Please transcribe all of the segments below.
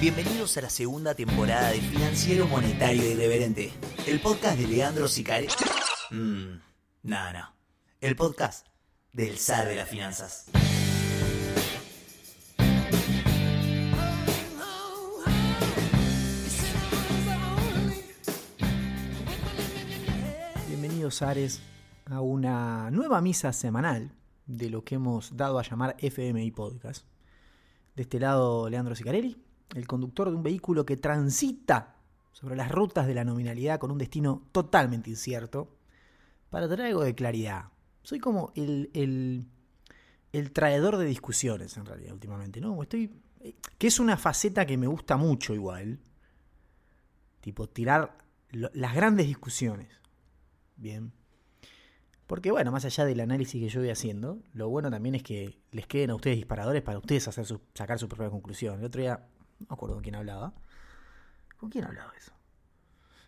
Bienvenidos a la segunda temporada de Financiero Monetario Irreverente, el podcast de Leandro Sicari. Mmm, no, no. El podcast del zar de las finanzas. Bienvenidos, Ares, a una nueva misa semanal de lo que hemos dado a llamar FMI Podcast. De este lado, Leandro Sicarelli, el conductor de un vehículo que transita sobre las rutas de la nominalidad con un destino totalmente incierto, para traer algo de claridad. Soy como el, el, el traidor de discusiones, en realidad, últimamente, ¿no? Estoy, que es una faceta que me gusta mucho igual. Tipo, tirar las grandes discusiones. Bien. Porque bueno, más allá del análisis que yo voy haciendo, lo bueno también es que les queden a ustedes disparadores para ustedes hacer su- sacar su propia conclusión. El otro día, no me acuerdo con quién hablaba. ¿Con quién hablaba eso?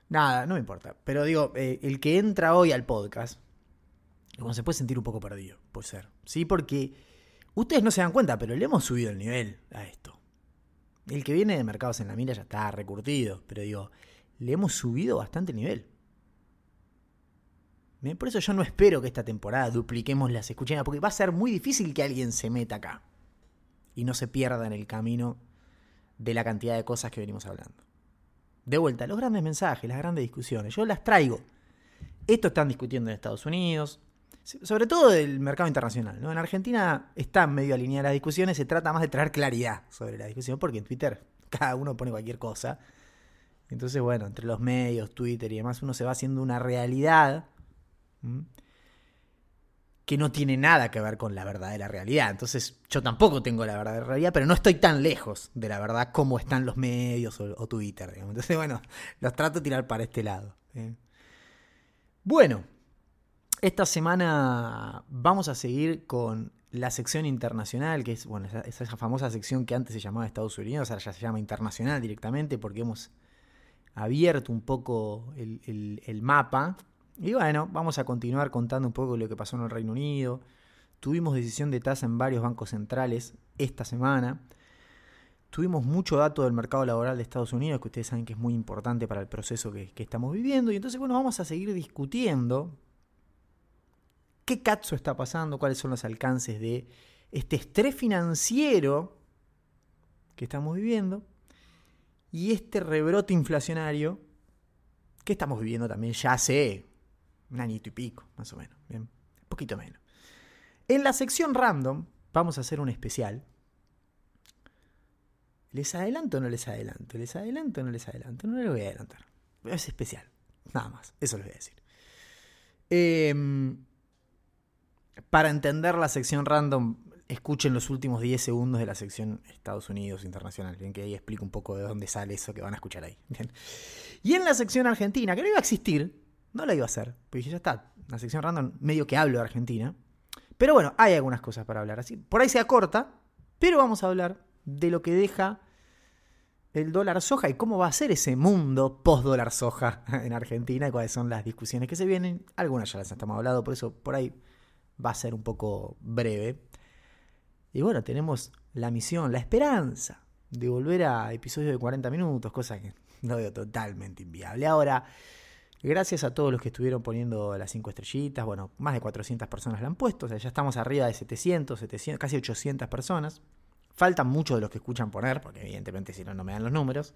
Nada, no me importa. Pero digo, eh, el que entra hoy al podcast, como se puede sentir un poco perdido, puede ser. Sí, porque ustedes no se dan cuenta, pero le hemos subido el nivel a esto. El que viene de Mercados en la Mira ya está recurtido, pero digo, le hemos subido bastante el nivel. Por eso yo no espero que esta temporada dupliquemos las escuchenas, porque va a ser muy difícil que alguien se meta acá y no se pierda en el camino de la cantidad de cosas que venimos hablando. De vuelta, los grandes mensajes, las grandes discusiones, yo las traigo. Esto están discutiendo en Estados Unidos, sobre todo del mercado internacional. ¿no? En Argentina están medio alineadas las discusiones, se trata más de traer claridad sobre la discusión, porque en Twitter cada uno pone cualquier cosa. Entonces, bueno, entre los medios, Twitter y demás, uno se va haciendo una realidad. Que no tiene nada que ver con la verdadera realidad. Entonces, yo tampoco tengo la verdadera realidad, pero no estoy tan lejos de la verdad como están los medios o, Twitter. Entonces, bueno, los trato de tirar para este lado. ¿eh? Bueno, esta semana vamos a seguir con la sección internacional, que es bueno, esa, famosa sección que antes se llamaba Estados Unidos, ahora ya se llama internacional directamente porque hemos abierto un poco el mapa. Y bueno, vamos a continuar contando un poco lo que pasó en el Reino Unido. Tuvimos decisión de tasa en varios bancos centrales esta semana. Tuvimos mucho dato del mercado laboral de Estados Unidos, que ustedes saben que es muy importante para el proceso que, estamos viviendo. Y entonces, bueno, vamos a seguir discutiendo qué cazzo está pasando, cuáles son los alcances de este estrés financiero que estamos viviendo y este rebrote inflacionario que estamos viviendo también ya hace un añito y pico, más o menos, bien, un poquito menos. En la sección random vamos a hacer un especial. ¿Les adelanto o no les adelanto? ¿Les adelanto o no les adelanto? No les voy a adelantar. Es especial. Nada más. Eso les voy a decir. Em, para entender la sección random, escuchen los últimos 10 segundos de la sección Estados Unidos Internacional. Bien, que ahí explico un poco de dónde sale eso que van a escuchar ahí. Bien. Y en la sección Argentina, que no iba a existir, no la iba a hacer. Porque ya está. La sección random medio que hablo de Argentina. Pero bueno, hay algunas cosas para hablar. Así, por ahí se acorta, pero vamos a hablar de lo que deja el dólar soja y cómo va a ser ese mundo post dólar soja en Argentina y cuáles son las discusiones que se vienen. Algunas ya las estamos hablando, por eso por ahí va a ser un poco breve. Y bueno, tenemos la misión, la esperanza de volver a episodios de 40 minutos, cosa que no veo totalmente inviable. Ahora, gracias a todos los que estuvieron poniendo las 5 estrellitas, bueno, más de 400 personas la han puesto, o sea, ya estamos arriba de 700, 700, casi 800 personas. Faltan muchos de los que escuchan poner, porque evidentemente si no, no me dan los números.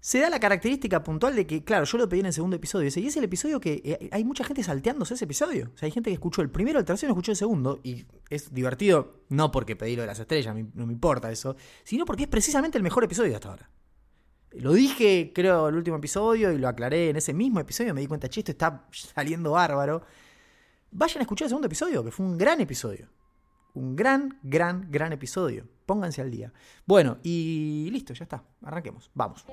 Se da la característica puntual de que, claro, yo lo pedí en el segundo episodio, y es el episodio que eh, hay mucha gente salteándose ese episodio. O sea, hay gente que escuchó el primero, el tercero, escuchó el segundo, y es divertido, no porque pedí lo de las estrellas, no me importa eso, sino porque es precisamente el mejor episodio hasta ahora. Lo dije, creo, el último episodio, y lo aclaré en ese mismo episodio, me di cuenta, che, esto está saliendo bárbaro. Vayan a escuchar el segundo episodio, que fue un gran episodio. Un gran, gran, gran episodio. Pónganse al día. Bueno, y listo, ya está. Arranquemos. Vamos.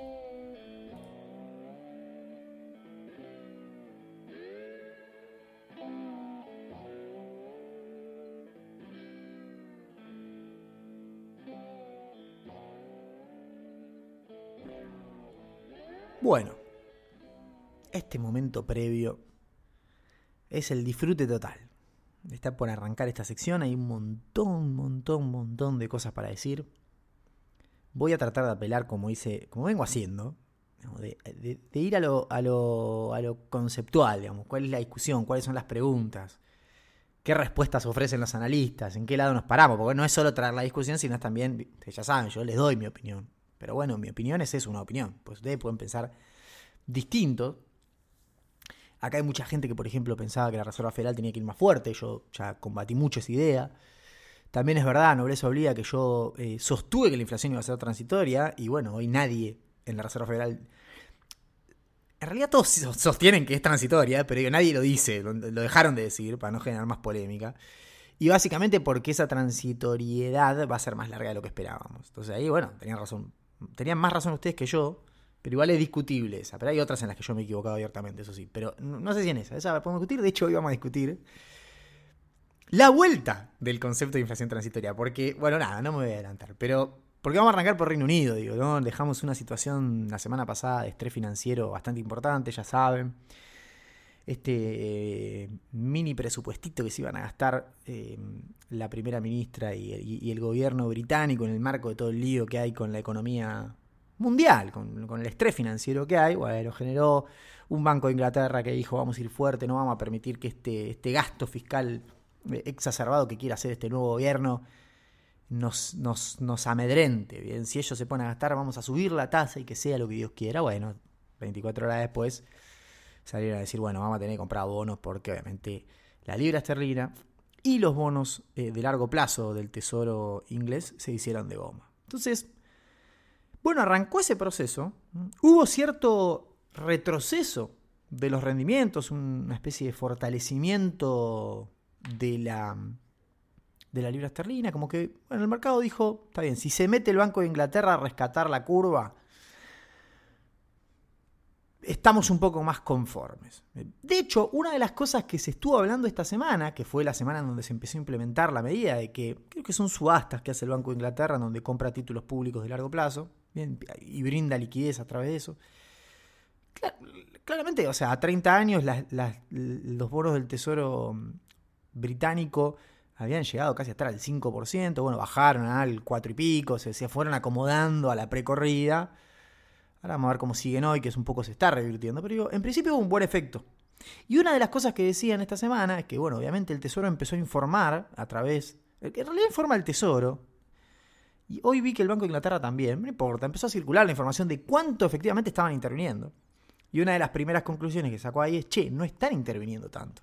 Bueno, este momento previo es el disfrute total. Está por arrancar esta sección, hay un montón, montón, montón de cosas para decir. voy a tratar de apelar, como hice, como vengo haciendo, de, ir a lo, a, lo, a lo conceptual, digamos, cuál es la discusión, cuáles son las preguntas, qué respuestas ofrecen los analistas, en qué lado nos paramos, porque no es solo traer la discusión, sino también, ya saben, yo les doy mi opinión. Pero bueno, mi opinión es eso, una opinión. Pues ustedes pueden pensar distinto. Acá hay mucha gente que, por ejemplo, pensaba que la Reserva Federal tenía que ir más fuerte. Yo ya combatí mucho esa idea. También es verdad, nobleza obliga, que yo eh, sostuve que la inflación iba a ser transitoria. Y bueno, hoy nadie en la Reserva Federal. En realidad todos sostienen que es transitoria, pero nadie lo dice, lo dejaron de decir para no generar más polémica. Y básicamente porque esa transitoriedad va a ser más larga de lo que esperábamos. Entonces ahí, bueno, tenían razón tenían más razón ustedes que yo, pero igual es discutible esa. Pero hay otras en las que yo me he equivocado abiertamente, eso sí. Pero no, sé si en esa, esa podemos discutir. De hecho, hoy vamos a discutir la vuelta del concepto de inflación transitoria. Porque, bueno, nada, no me voy a adelantar. Pero, porque vamos a arrancar por Reino Unido, digo, ¿no? Dejamos una situación la semana pasada de estrés financiero bastante importante, ya saben. Este eh, mini presupuestito que se iban a gastar eh, la primera ministra y, el gobierno británico en el marco de todo el lío que hay con la economía mundial, con, el estrés financiero que hay, bueno, generó un Banco de Inglaterra que dijo vamos a ir fuerte, no vamos a permitir que este, este gasto fiscal eh, exacerbado que quiere hacer este nuevo gobierno nos, nos, nos amedrente. Bien, si ellos se ponen a gastar, vamos a subir la tasa y que sea lo que Dios quiera. Bueno, 24 horas después salieron a decir, bueno, vamos a tener que comprar bonos porque obviamente la libra esterlina y los bonos eh, de largo plazo del Tesoro inglés se hicieron de goma. Entonces, bueno, arrancó ese proceso, hubo cierto retroceso de los rendimientos, una especie de fortalecimiento de la, de la libra esterlina, como que bueno, el mercado dijo, está bien, si se mete el Banco de Inglaterra a rescatar la curva, estamos un poco más conformes. De hecho, una de las cosas que se estuvo hablando esta semana, que fue la semana en donde se empezó a implementar la medida de que creo que son subastas que hace el Banco de Inglaterra, donde compra títulos públicos de largo plazo y brinda liquidez a través de eso. claramente, o sea, a 30 años los bonos del Tesoro británico habían llegado casi a estar al 5%, bueno, bajaron al 4 y pico, se fueron acomodando a la precorrida Ahora vamos a ver cómo siguen hoy, que es un poco se está revirtiendo. Pero digo, en principio hubo un buen efecto. Y una de las cosas que decían esta semana es que, bueno, obviamente el Tesoro empezó a informar a través. En realidad informa el Tesoro. Y hoy vi que el Banco de Inglaterra también, no importa, empezó a circular la información de cuánto efectivamente estaban interviniendo. Y una de las primeras conclusiones que sacó ahí es, che, no están interviniendo tanto.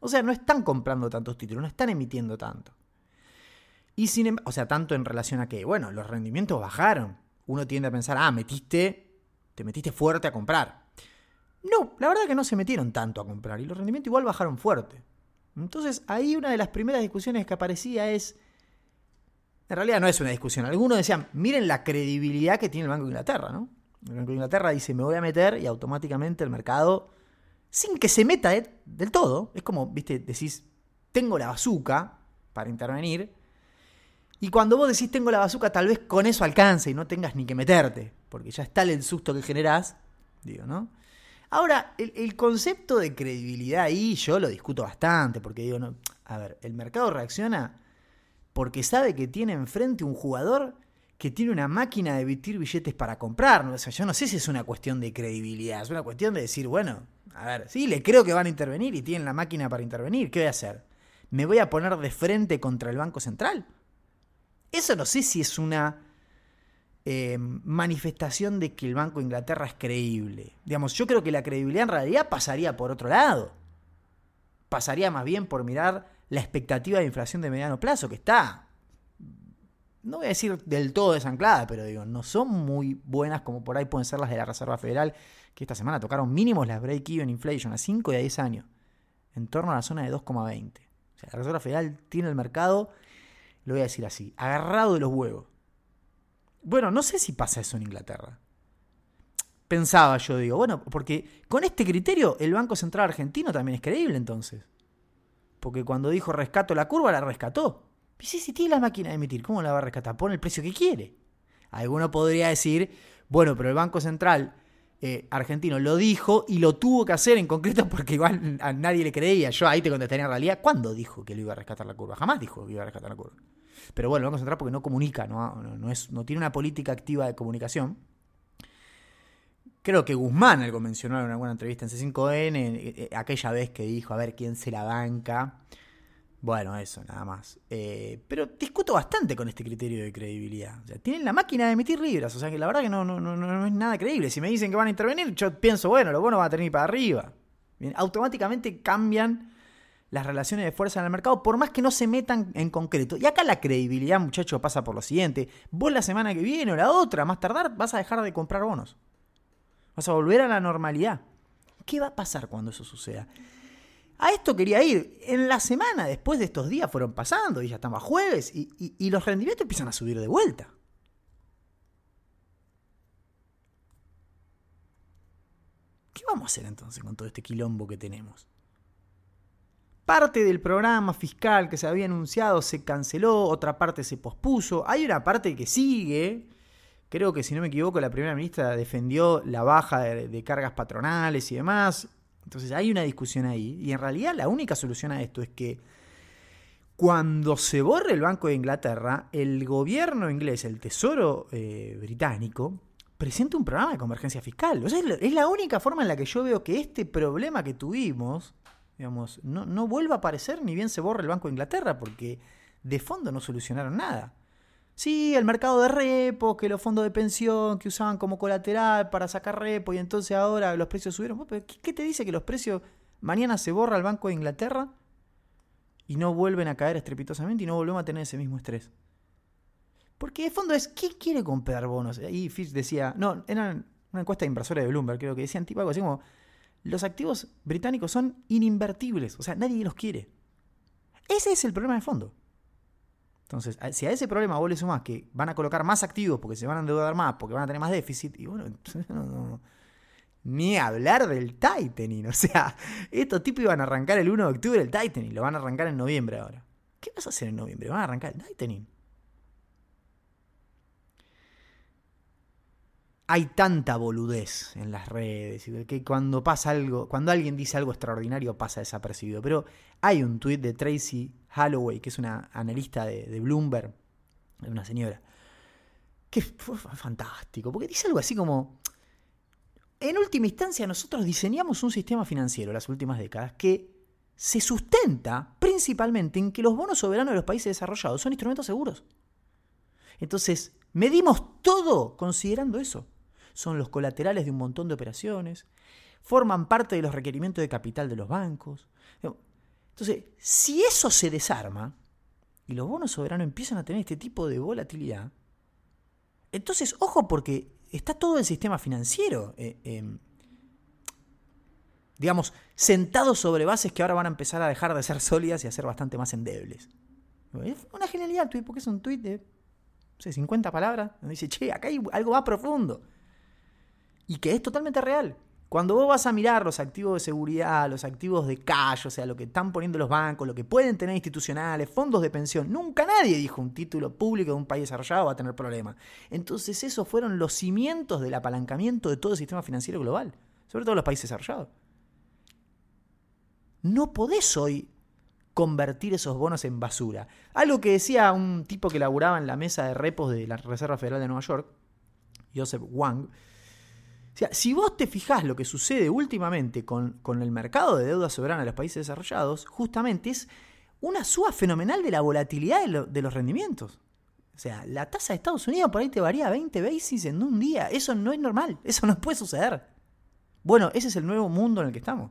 O sea, no están comprando tantos títulos, no están emitiendo tanto. Y sin, em, o sea, tanto en relación a que, bueno, los rendimientos bajaron uno tiende a pensar, ah, metiste, te metiste fuerte a comprar. No, la verdad que no se metieron tanto a comprar y los rendimientos igual bajaron fuerte. Entonces ahí una de las primeras discusiones que aparecía es, en realidad no es una discusión, algunos decían, miren la credibilidad que tiene el Banco de Inglaterra, ¿no? El Banco de Inglaterra dice, me voy a meter y automáticamente el mercado, sin que se meta eh, del todo, es como, viste, decís, tengo la bazuca para intervenir, y cuando vos decís tengo la bazuca, tal vez con eso alcance y no tengas ni que meterte, porque ya está el susto que generás, digo, ¿no? Ahora, el, concepto de credibilidad ahí yo lo discuto bastante, porque digo, no, a ver, el mercado reacciona porque sabe que tiene enfrente un jugador que tiene una máquina de emitir billetes para comprar. O sea, yo no sé si es una cuestión de credibilidad, es una cuestión de decir, bueno, a ver, sí, le creo que van a intervenir y tienen la máquina para intervenir, ¿qué voy a hacer? ¿Me voy a poner de frente contra el Banco Central? Eso no sé si es una eh, manifestación de que el Banco de Inglaterra es creíble. Digamos, yo creo que la credibilidad en realidad pasaría por otro lado. Pasaría más bien por mirar la expectativa de inflación de mediano plazo, que está, no voy a decir del todo desanclada, pero digo, no son muy buenas como por ahí pueden ser las de la Reserva Federal, que esta semana tocaron mínimos las break-even inflation a 5 y a 10 años, en torno a la zona de 2,20. O sea, la Reserva Federal tiene el mercado lo voy a decir así, agarrado de los huevos. Bueno, no sé si pasa eso en Inglaterra. Pensaba yo, digo, bueno, porque con este criterio el Banco Central Argentino también es creíble entonces. Porque cuando dijo rescato la curva, la rescató. Y sí, si tiene la máquina de emitir, ¿cómo la va a rescatar? Pone el precio que quiere. Alguno podría decir, bueno, pero el Banco Central eh, argentino lo dijo y lo tuvo que hacer en concreto porque igual a nadie le creía. Yo ahí te contestaría en realidad, ¿cuándo dijo que lo iba a rescatar la curva? Jamás dijo que iba a rescatar la curva. Pero bueno, el Banco Central porque no comunica, no, no, es, no tiene una política activa de comunicación. Creo que Guzmán algo mencionó en alguna entrevista en C5N, eh, eh, aquella vez que dijo, a ver quién se la banca. Bueno, eso, nada más. Eh, pero discuto bastante con este criterio de credibilidad. O sea, tienen la máquina de emitir libras, o sea que la verdad que no, no, no, no es nada creíble. Si me dicen que van a intervenir, yo pienso, bueno, lo bueno va a tener para arriba. Bien, automáticamente cambian las relaciones de fuerza en el mercado, por más que no se metan en concreto. Y acá la credibilidad, muchachos, pasa por lo siguiente. Vos la semana que viene o la otra, más tardar, vas a dejar de comprar bonos. Vas a volver a la normalidad. ¿Qué va a pasar cuando eso suceda? A esto quería ir. En la semana después de estos días fueron pasando y ya estamos jueves y, los rendimientos empiezan a subir de vuelta. ¿Qué vamos a hacer entonces con todo este quilombo que tenemos? Parte del programa fiscal que se había anunciado se canceló, otra parte se pospuso, hay una parte que sigue. Creo que si no me equivoco la primera ministra defendió la baja de cargas patronales y demás. Entonces hay una discusión ahí y en realidad la única solución a esto es que cuando se borre el Banco de Inglaterra, el gobierno inglés, el Tesoro eh, británico, presenta un programa de convergencia fiscal. O sea, es la única forma en la que yo veo que este problema que tuvimos, digamos, no, no vuelva a aparecer ni bien se borre el Banco de Inglaterra, porque de fondo no solucionaron nada. Sí, el mercado de repos, que los fondos de pensión que usaban como colateral para sacar repo y entonces ahora los precios subieron. ¿Qué te dice que los precios mañana se borra el Banco de Inglaterra y no vuelven a caer estrepitosamente y no volvemos a tener ese mismo estrés? Porque de fondo es, ¿quién quiere comprar bonos? Ahí Fitch decía, no, era una encuesta de inversores de Bloomberg, creo que decían tipo algo así como, los activos británicos son ininvertibles, o sea, nadie los quiere. Ese es el problema de fondo. Entonces, si a ese problema vos le sumás que van a colocar más activos porque se van a endeudar más, porque van a tener más déficit, y bueno, ni hablar del tightening. O sea, estos tipos iban a arrancar el 1 de octubre el tightening, lo van a arrancar en noviembre ahora. ¿Qué vas a hacer en noviembre? Van a arrancar el tightening. hay tanta boludez en las redes que cuando pasa algo, cuando alguien dice algo extraordinario pasa desapercibido. Pero hay un tuit de Tracy Holloway, que es una analista de, Bloomberg, una señora, que fue fantástico, porque dice algo así como, en última instancia nosotros diseñamos un sistema financiero las últimas décadas que se sustenta principalmente en que los bonos soberanos de los países desarrollados son instrumentos seguros. Entonces, medimos todo considerando eso son los colaterales de un montón de operaciones, forman parte de los requerimientos de capital de los bancos. Entonces, si eso se desarma y los bonos soberanos empiezan a tener este tipo de volatilidad, entonces, ojo porque está todo el sistema financiero, eh, em, digamos, sentado sobre bases que ahora van a empezar a dejar de ser sólidas y a ser bastante más endebles. Es una genialidad el porque es un tweet de 50 palabras, donde dice, che, acá hay algo más profundo y que es totalmente real. Cuando vos vas a mirar los activos de seguridad, los activos de cash, o sea, lo que están poniendo los bancos, lo que pueden tener institucionales, fondos de pensión, nunca nadie dijo un título público de un país desarrollado va a tener problemas. Entonces esos fueron los cimientos del apalancamiento de todo el sistema financiero global, sobre todo los países desarrollados. No podés hoy convertir esos bonos en basura. Algo que decía un tipo que laburaba en la mesa de repos de la Reserva Federal de Nueva York, Joseph Wang, sea, si vos te fijás lo que sucede últimamente con, el mercado de deuda soberana de los países desarrollados, justamente es una suba fenomenal de la volatilidad de, los rendimientos. O sea, la tasa de Estados Unidos por ahí te varía 20 basis en un día. Eso no es normal. Eso no puede suceder. Bueno, ese es el nuevo mundo en el que estamos.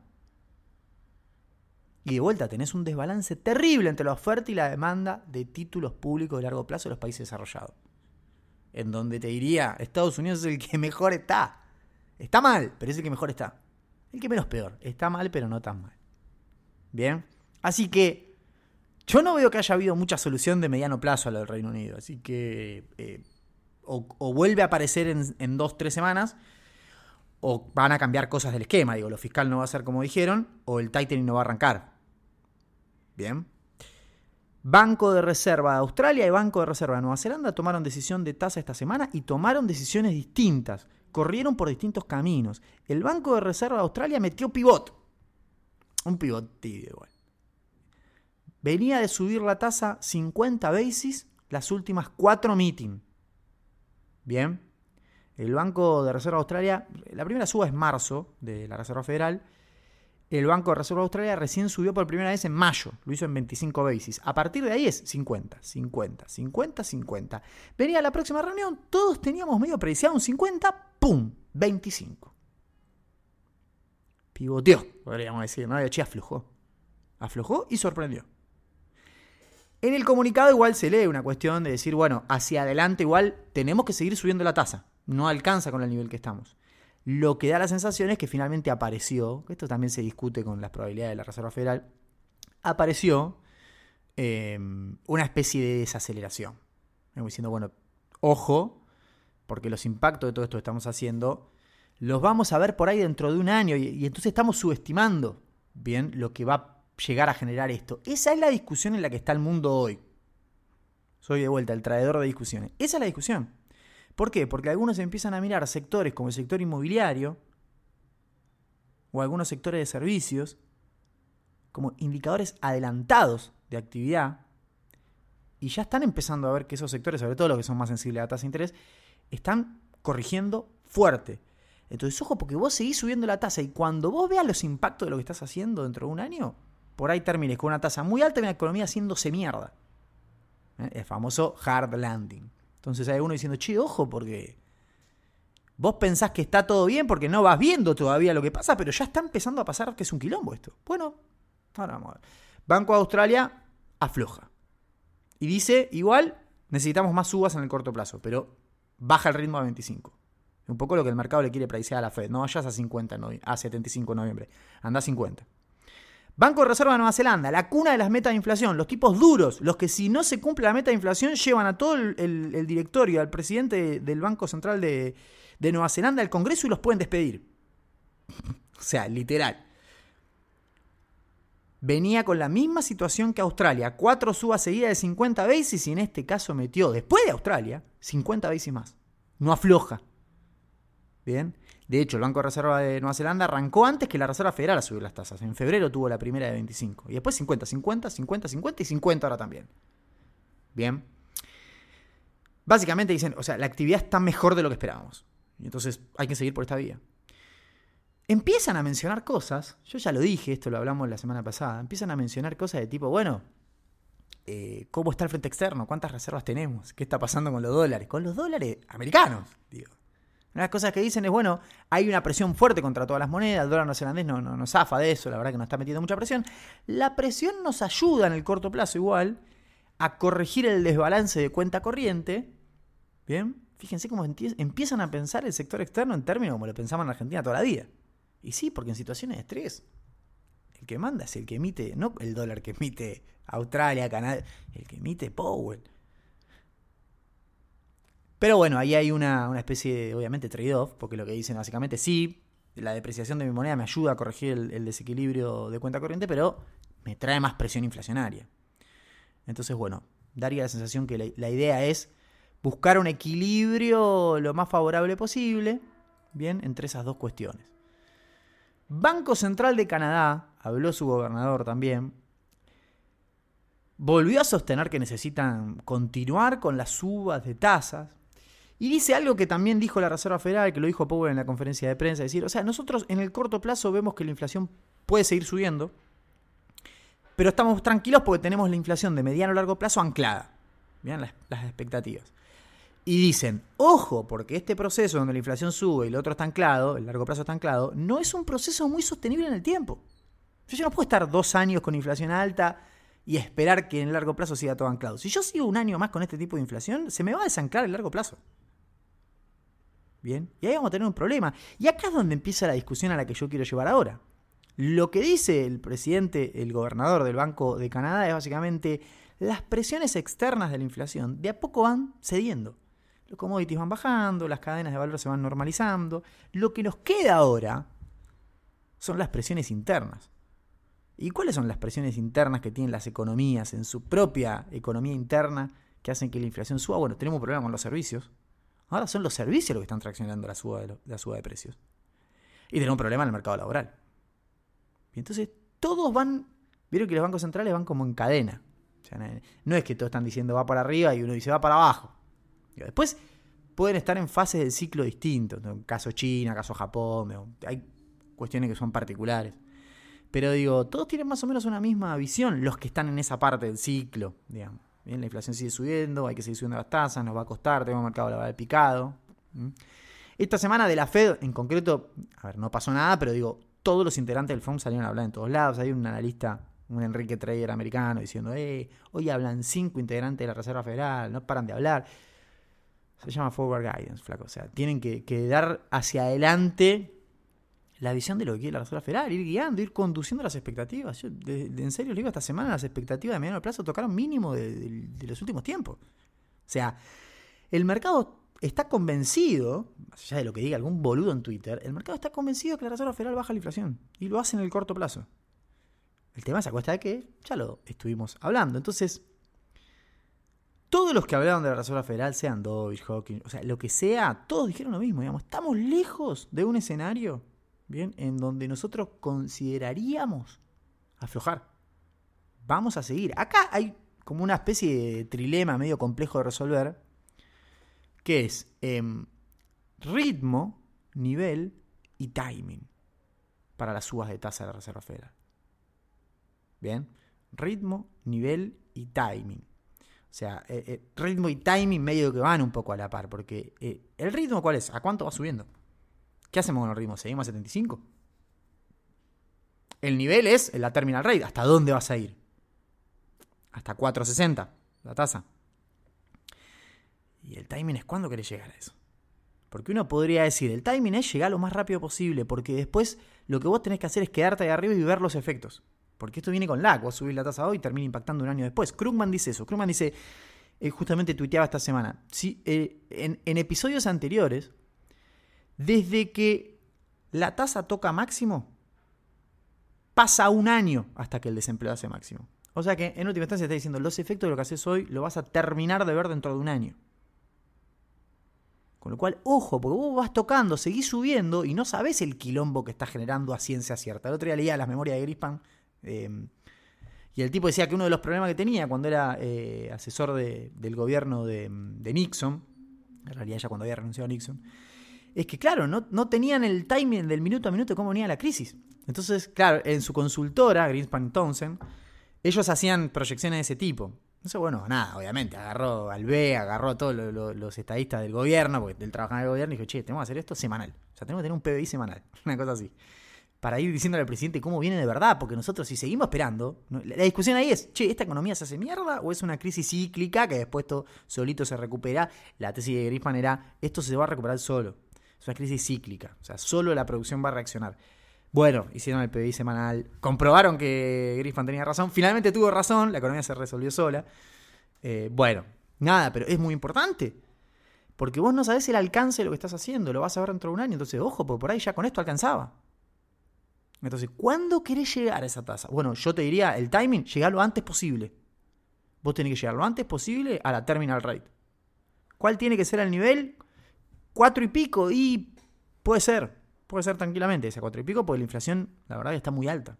Y de vuelta tenés un desbalance terrible entre la oferta y la demanda de títulos públicos de largo plazo de los países desarrollados. En donde te diría, Estados Unidos es el que mejor está. Está mal, pero es el que mejor está. El que menos peor. Está mal, pero no tan mal. Bien. Así que yo no veo que haya habido mucha solución de mediano plazo a lo del Reino Unido. Así que eh, o, vuelve a aparecer en, dos, tres semanas, o van a cambiar cosas del esquema. Digo, lo fiscal no va a ser como dijeron, o el tightening no va a arrancar. Bien. Banco de Reserva de Australia y Banco de Reserva de Nueva Zelanda tomaron decisión de tasa esta semana y tomaron decisiones distintas corrieron por distintos caminos. El Banco de Reserva de Australia metió pivot. Un pivot tibio igual. Venía de subir la tasa 50 basis las últimas cuatro meetings. Bien. El Banco de Reserva de Australia, la primera suba es marzo de la Reserva Federal. El Banco de Reserva de Australia recién subió por primera vez en mayo, lo hizo en 25 basis. A partir de ahí es 50, 50, 50, 50. Venía la próxima reunión, todos teníamos medio prediciado un 50, ¡pum! 25. Pivoteó, podríamos decir, ¿no? De aflojó. Aflojó y sorprendió. En el comunicado igual se lee una cuestión de decir, bueno, hacia adelante igual tenemos que seguir subiendo la tasa. No alcanza con el nivel que estamos. Lo que da la sensación es que finalmente apareció, esto también se discute con las probabilidades de la Reserva Federal, apareció em, una especie de desaceleración. diciendo, bueno, ojo, porque los impactos de todo esto que estamos haciendo los vamos a ver por ahí dentro de un año y, entonces estamos subestimando bien lo que va a llegar a generar esto. Esa es la discusión en la que está el mundo hoy. Soy de vuelta el traidor de discusiones. Esa es la discusión. ¿Por qué? Porque algunos empiezan a mirar sectores como el sector inmobiliario o algunos sectores de servicios como indicadores adelantados de actividad y ya están empezando a ver que esos sectores, sobre todo los que son más sensibles a tasa de interés, están corrigiendo fuerte. Entonces, ojo, porque vos seguís subiendo la tasa y cuando vos veas los impactos de lo que estás haciendo dentro de un año, por ahí termines con una tasa muy alta y una economía haciéndose mierda. ¿Eh? El famoso hard landing. Entonces hay uno diciendo, che, ojo, porque vos pensás que está todo bien porque no vas viendo todavía lo que pasa, pero ya está empezando a pasar que es un quilombo esto. Bueno, ahora vamos a ver. Banco de Australia afloja. Y dice, igual, necesitamos más subas en el corto plazo, pero baja el ritmo a 25. Un poco lo que el mercado le quiere predicir a la Fed. No vayas a 50 a 75 de noviembre. Anda a 50. Banco de Reserva de Nueva Zelanda, la cuna de las metas de inflación, los tipos duros, los que si no se cumple la meta de inflación llevan a todo el, directorio, al presidente del Banco Central de, Nueva Zelanda al Congreso y los pueden despedir. o sea, literal. Venía con la misma situación que Australia, cuatro subas seguidas de 50 basis y en este caso metió, después de Australia, 50 basis más. No afloja. Bien. De hecho, el Banco de Reserva de Nueva Zelanda arrancó antes que la Reserva Federal a subir las tasas. En febrero tuvo la primera de 25. Y después 50, 50, 50, 50 y 50 ahora también. Bien. Básicamente dicen, o sea, la actividad está mejor de lo que esperábamos. Y entonces hay que seguir por esta vía. Empiezan a mencionar cosas, yo ya lo dije, esto lo hablamos la semana pasada, empiezan a mencionar cosas de tipo, bueno, eh, ¿cómo está el frente externo? ¿Cuántas reservas tenemos? ¿Qué está pasando con los dólares? Con los dólares americanos, digo. Una de las cosas que dicen es, bueno, hay una presión fuerte contra todas las monedas, el dólar neozelandés no, no, no zafa de eso, la verdad que nos está metiendo mucha presión. La presión nos ayuda en el corto plazo igual a corregir el desbalance de cuenta corriente. Bien, fíjense cómo empiezan a pensar el sector externo en términos como lo pensaban en Argentina toda la vida. Y sí, porque en situaciones de estrés, el que manda es el que emite, no el dólar que emite Australia, Canadá, el que emite Powell. Pero bueno, ahí hay una, especie de, obviamente, trade-off, porque lo que dicen básicamente, sí, la depreciación de mi moneda me ayuda a corregir el, desequilibrio de cuenta corriente, pero me trae más presión inflacionaria. Entonces, bueno, daría la sensación que la, la idea es buscar un equilibrio lo más favorable posible, bien, entre esas dos cuestiones. Banco Central de Canadá, habló su gobernador también, volvió a sostener que necesitan continuar con las subas de tasas, y dice algo que también dijo la Reserva Federal, que lo dijo Powell en la conferencia de prensa, decir, o sea, nosotros en el corto plazo vemos que la inflación puede seguir subiendo, pero estamos tranquilos porque tenemos la inflación de mediano a largo plazo anclada. Vean las, las expectativas. Y dicen, ojo, porque este proceso donde la inflación sube y el otro está anclado, el largo plazo está anclado, no es un proceso muy sostenible en el tiempo. Yo ya no puedo estar dos años con inflación alta y esperar que en el largo plazo siga todo anclado. Si yo sigo un año más con este tipo de inflación, se me va a desanclar el largo plazo. Bien, y ahí vamos a tener un problema. Y acá es donde empieza la discusión a la que yo quiero llevar ahora. Lo que dice el presidente, el gobernador del Banco de Canadá es básicamente las presiones externas de la inflación de a poco van cediendo. Los commodities van bajando, las cadenas de valor se van normalizando. Lo que nos queda ahora son las presiones internas. ¿Y cuáles son las presiones internas que tienen las economías en su propia economía interna que hacen que la inflación suba? Bueno, tenemos un problema con los servicios, Ahora son los servicios los que están traccionando la suba de, la suba de precios. Y tenemos un problema en el mercado laboral. Y entonces todos van, vieron que los bancos centrales van como en cadena. No es que todos están diciendo va para arriba y uno dice va para abajo. Después pueden estar en fases del ciclo distintos. Caso China, caso Japón. Hay cuestiones que son particulares. Pero digo, todos tienen más o menos una misma visión, los que están en esa parte del ciclo, digamos. Bien, la inflación sigue subiendo, hay que seguir subiendo las tasas, nos va a costar, tenemos mercado laboral picado. Esta semana de la Fed, en concreto, a ver, no pasó nada, pero digo, todos los integrantes del FOM salieron a hablar en todos lados. Hay un analista, un Enrique Trader americano, diciendo, eh, hoy hablan cinco integrantes de la Reserva Federal, no paran de hablar. Se llama forward guidance, flaco. O sea, tienen que, dar hacia adelante la visión de lo que quiere la Reserva Federal, ir guiando, ir conduciendo las expectativas. Yo, en serio, digo, esta semana las expectativas de mediano plazo tocaron mínimo de, los últimos tiempos. O sea, el mercado está convencido, más allá de lo que diga algún boludo en Twitter, el mercado está convencido que la Reserva Federal baja la inflación y lo hace en el corto plazo. El tema es a cuesta de que ya lo estuvimos hablando. Entonces, todos los que hablaron de la Reserva Federal, sean Dovich, Hawking, o sea, lo que sea, todos dijeron lo mismo, digamos, estamos lejos de un escenario ¿bien? En donde nosotros consideraríamos aflojar. Vamos a seguir. Acá hay como una especie de trilema medio complejo de resolver, que es em, ritmo, nivel y timing para las subas de tasa de la Reserva Federal. Bien, ritmo, nivel y timing. O sea, eh, eh, ritmo y timing medio que van un poco a la par, porque eh, el ritmo cuál es, a cuánto va subiendo. ¿Qué hacemos con el ritmo? ¿Seguimos a 75? El nivel es la terminal rate. ¿Hasta dónde vas a ir? Hasta 460, la tasa. Y el timing es cuándo querés llegar a eso. Porque uno podría decir, el timing es llegar lo más rápido posible, porque después lo que vos tenés que hacer es quedarte ahí arriba y ver los efectos. Porque esto viene con lag, vos subís la tasa hoy y termina impactando un año después. Krugman dice eso. Krugman dice, eh, justamente tuiteaba esta semana, si, eh, en episodios anteriores desde que la tasa toca máximo, pasa un año hasta que el desempleo hace máximo. O sea que en última instancia está diciendo, los efectos de lo que haces hoy lo vas a terminar de ver dentro de un año. Con lo cual, ojo, porque vos vas tocando, seguís subiendo y no sabés el quilombo que está generando a ciencia cierta. El otro día leía las memorias de Grispan em, y el tipo decía que uno de los problemas que tenía cuando era eh, asesor del gobierno de, Nixon, en realidad ya cuando había renunciado a Nixon, es que, claro, no, no tenían el timing del minuto a minuto de cómo venía la crisis. Entonces, claro, en su consultora, Greenspan Townsend, ellos hacían proyecciones de ese tipo. Entonces, bueno, nada, obviamente, agarró al B, agarró a todos los estadistas del gobierno, porque él trabajaba en el gobierno, y dijo, che, tenemos que hacer esto semanal. O sea, tenemos que tener un PBI semanal, una cosa así. Para ir diciéndole al presidente cómo viene de verdad, porque nosotros si seguimos esperando, la discusión ahí es, che, ¿esta economía se hace mierda o es una crisis cíclica que después todo solito se recupera? La tesis de Greenspan era, esto se va a recuperar solo. Es una crisis cíclica. O sea, solo la producción va a reaccionar. Bueno, hicieron el PBI semanal. Comprobaron que Griffin tenía razón. Finalmente tuvo razón. La economía se resolvió sola. Eh, bueno, nada, pero es muy importante. Porque vos no sabés el alcance de lo que estás haciendo. Lo vas a ver dentro de un año. Entonces, ojo, porque por ahí ya con esto alcanzaba. Entonces, ¿cuándo querés llegar a esa tasa? Bueno, yo te diría, el timing, llegar lo antes posible. Vos tenés que llegar lo antes posible a la terminal rate. ¿Cuál tiene que ser el nivel? cuatro y pico, y puede ser, puede ser tranquilamente ese cuatro y pico, porque la inflación, la verdad, está muy alta.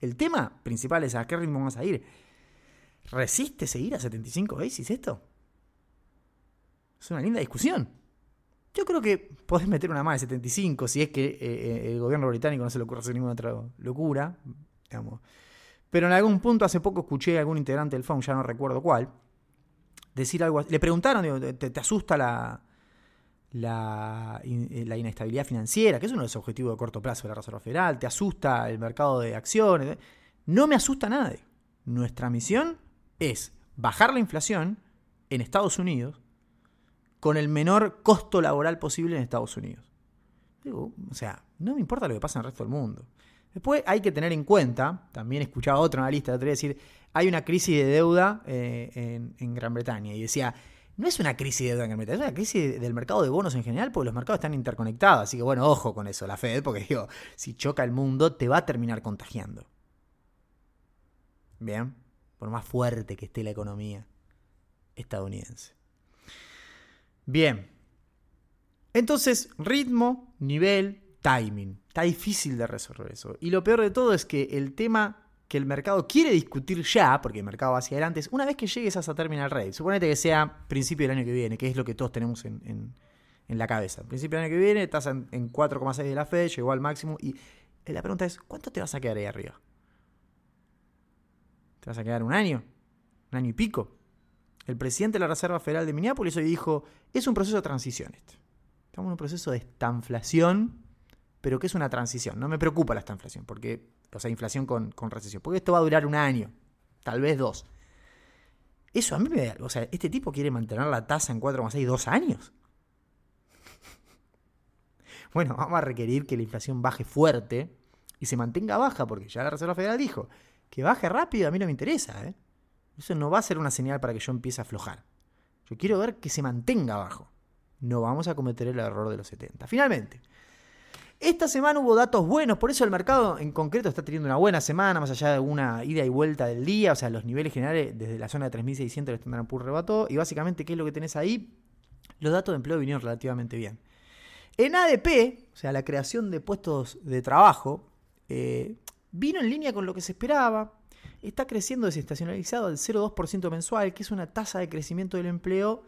El tema principal es a qué ritmo vamos a ir. ¿Resiste seguir a 75 basis esto? Es una linda discusión. Yo creo que podés meter una más de 75 si es que eh, eh, el gobierno británico no se le ocurre hacer ninguna otra locura. Digamos. Pero en algún punto hace poco escuché a algún integrante del FOM, ya no recuerdo cuál, decir algo así. Le preguntaron, ¿te, asusta la, eh, la, inestabilidad financiera, que es uno de los objetivos de corto plazo de la Reserva Federal, te asusta el mercado de acciones. No me asusta nada. Nuestra misión es bajar la inflación en Estados Unidos con el menor costo laboral posible en Estados Unidos. o sea, no me importa lo que pasa en el resto del mundo. Después hay que tener en cuenta, también escuchaba otro analista el otro decir, hay una crisis de deuda eh, en, en Gran Bretaña y decía, no es una crisis de deuda en es una crisis del mercado de bonos en general, porque los mercados están interconectados. Así que bueno, ojo con eso, la Fed, porque digo, si choca el mundo, te va a terminar contagiando. Bien, por más fuerte que esté la economía estadounidense. Bien, entonces, ritmo, nivel, timing. Está difícil de resolver eso. Y lo peor de todo es que el tema que el mercado quiere discutir ya, porque el mercado va hacia adelante, es una vez que llegues a esa terminal rate. Suponete que sea principio del año que viene, que es lo que todos tenemos en, la cabeza. Principio del año que viene, estás en, 4,6 de la Fed, llegó al máximo. Y la pregunta es: ¿cuánto te vas a quedar ahí arriba? ¿Te vas a quedar un año? ¿Un año y pico? El presidente de la Reserva Federal de Minneapolis hoy dijo: es un proceso de transición. Estamos en un proceso de estanflación, pero que es una transición. No me preocupa la estanflación, porque o sea, inflación con, recesión. Porque esto va a durar un año, tal vez dos. Eso a mí me da. O sea, este tipo quiere mantener la tasa en 4,6 dos años. Bueno, vamos a requerir que la inflación baje fuerte y se mantenga baja, porque ya la Reserva Federal dijo que baje rápido, a mí no me interesa. ¿eh? Eso no va a ser una señal para que yo empiece a aflojar. Yo quiero ver que se mantenga bajo. No vamos a cometer el error de los 70. Finalmente, esta semana hubo datos buenos, por eso el mercado en concreto está teniendo una buena semana, más allá de una ida y vuelta del día, o sea, los niveles generales desde la zona de 3.600 el Standard Poor's rebató, y básicamente, ¿qué es lo que tenés ahí? Los datos de empleo vinieron relativamente bien. En ADP, o sea, la creación de puestos de trabajo, eh, vino en línea con lo que se esperaba, está creciendo desestacionalizado al 0,2% mensual, que es una tasa de crecimiento del empleo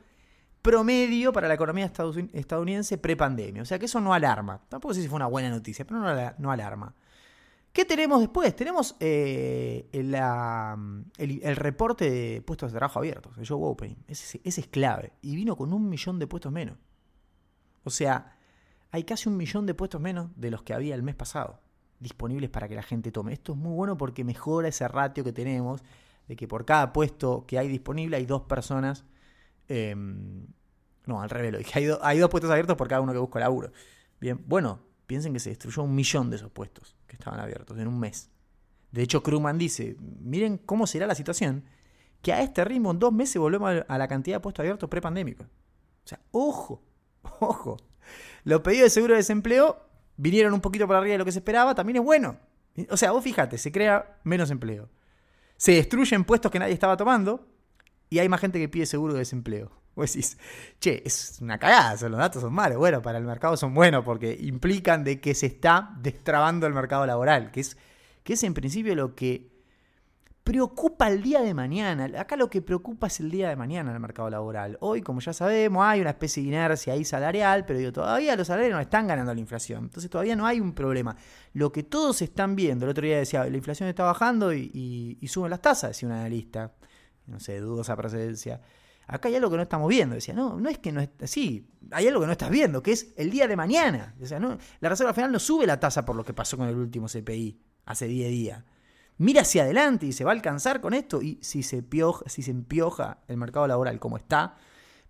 promedio para la economía estadounidense prepandemia. O sea que eso no alarma. Tampoco sé si fue una buena noticia, pero no, alarma. ¿Qué tenemos después? Tenemos eh, el, reporte de puestos de trabajo abiertos, el job opening. Ese, ese, es clave. Y vino con un millón de puestos menos. O sea, hay casi un millón de puestos menos de los que había el mes pasado disponibles para que la gente tome. Esto es muy bueno porque mejora ese ratio que tenemos de que por cada puesto que hay disponible hay dos personas Em, no, al revés, lo dije. Hay, dos puestos abiertos por cada uno que busca laburo. Bien, bueno, piensen que se destruyó un millón de esos puestos que estaban abiertos en un mes. De hecho, Krugman dice, miren cómo será la situación, que a este ritmo en dos meses volvemos a la cantidad de puestos abiertos prepandémicos. O sea, ojo, ojo. Los pedidos de seguro de desempleo vinieron un poquito por arriba de lo que se esperaba, también es bueno. O sea, vos fíjate, se crea menos empleo. Se destruyen puestos que nadie estaba tomando, y hay más gente que pide seguro de desempleo. Vos decís, che, es una cagada, los datos son malos. Bueno, para el mercado son buenos porque implican de que se está destrabando el mercado laboral, que es, que es en principio lo que preocupa el día de mañana. Acá lo que preocupa es el día de mañana en el mercado laboral. Hoy, como ya sabemos, hay una especie de inercia ahí salarial, pero digo, todavía los salarios no están ganando la inflación. Entonces todavía no hay un problema. Lo que todos están viendo, el otro día decía, la inflación está bajando y, suben las tasas, decía un analista no sé, dudosa procedencia. Acá hay algo que no estamos viendo. Decía, no, no es que no es así. Hay algo que no estás viendo, que es el día de mañana. O sea, no, la Reserva Federal no sube la tasa por lo que pasó con el último CPI hace 10 días. Mira hacia adelante y se va a alcanzar con esto. Y si se, pioja, si se empioja el mercado laboral como está,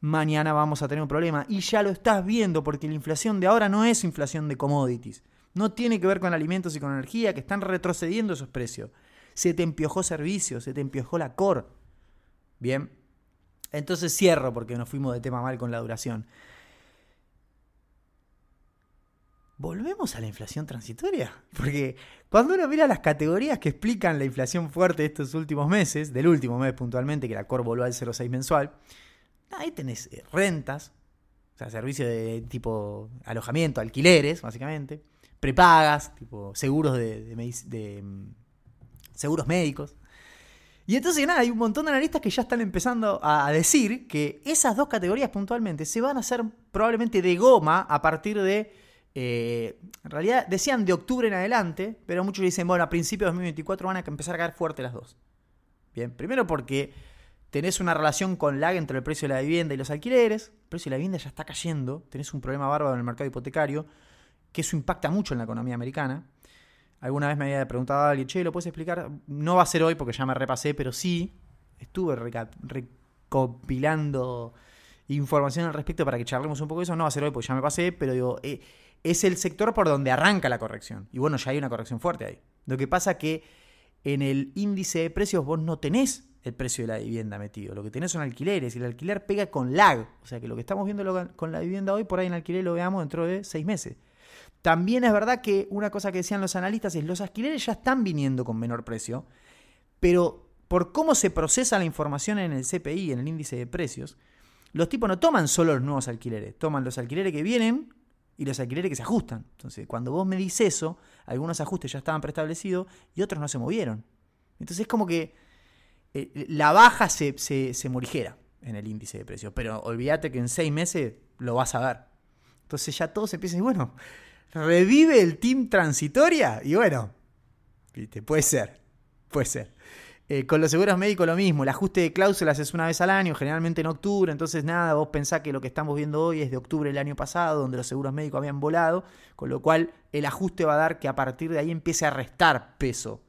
mañana vamos a tener un problema. Y ya lo estás viendo, porque la inflación de ahora no es inflación de commodities. No tiene que ver con alimentos y con energía, que están retrocediendo esos precios. Se te empiojó servicios, se te empiojó la core Bien. Entonces cierro porque nos fuimos de tema mal con la duración. ¿Volvemos a la inflación transitoria? Porque cuando uno mira las categorías que explican la inflación fuerte de estos últimos meses, del último mes puntualmente, que la COR volvió al 0,6 mensual, ahí tenés eh, rentas, o sea, servicios de tipo alojamiento, alquileres, básicamente, prepagas, tipo seguros de, de mm, seguros médicos, y entonces, nada, hay un montón de analistas que ya están empezando a decir que esas dos categorías puntualmente se van a hacer probablemente de goma a partir de. Eh, en realidad decían de octubre en adelante, pero muchos dicen, bueno, a principios de 2024 van a empezar a caer fuerte las dos. Bien, primero porque tenés una relación con lag entre el precio de la vivienda y los alquileres. El precio de la vivienda ya está cayendo. Tenés un problema bárbaro en el mercado hipotecario, que eso impacta mucho en la economía americana. Alguna vez me había preguntado a alguien, che, ¿lo puedes explicar? No va a ser hoy porque ya me repasé, pero sí estuve recopilando información al respecto para que charlemos un poco de eso. No va a ser hoy porque ya me pasé, pero digo, eh, es el sector por donde arranca la corrección. Y bueno, ya hay una corrección fuerte ahí. Lo que pasa que en el índice de precios vos no tenés el precio de la vivienda metido. Lo que tenés son alquileres y el alquiler pega con lag. O sea que lo que estamos viendo con la vivienda hoy, por ahí en alquiler lo veamos dentro de seis meses. También es verdad que una cosa que decían los analistas es los alquileres ya están viniendo con menor precio, pero por cómo se procesa la información en el CPI, en el índice de precios, los tipos no toman solo los nuevos alquileres, toman los alquileres que vienen y los alquileres que se ajustan. Entonces, cuando vos me dices eso, algunos ajustes ya estaban preestablecidos y otros no se movieron. Entonces es como que eh, la baja se, se, morigera en el índice de precios, pero olvídate que en seis meses lo vas a ver. Entonces ya todos empiezan, y bueno, revive el team transitoria, y bueno, puede ser, puede ser. Eh, con los seguros médicos lo mismo, el ajuste de cláusulas es una vez al año, generalmente en octubre, entonces nada, vos pensás que lo que estamos viendo hoy es de octubre del año pasado, donde los seguros médicos habían volado, con lo cual el ajuste va a dar que a partir de ahí empiece a restar peso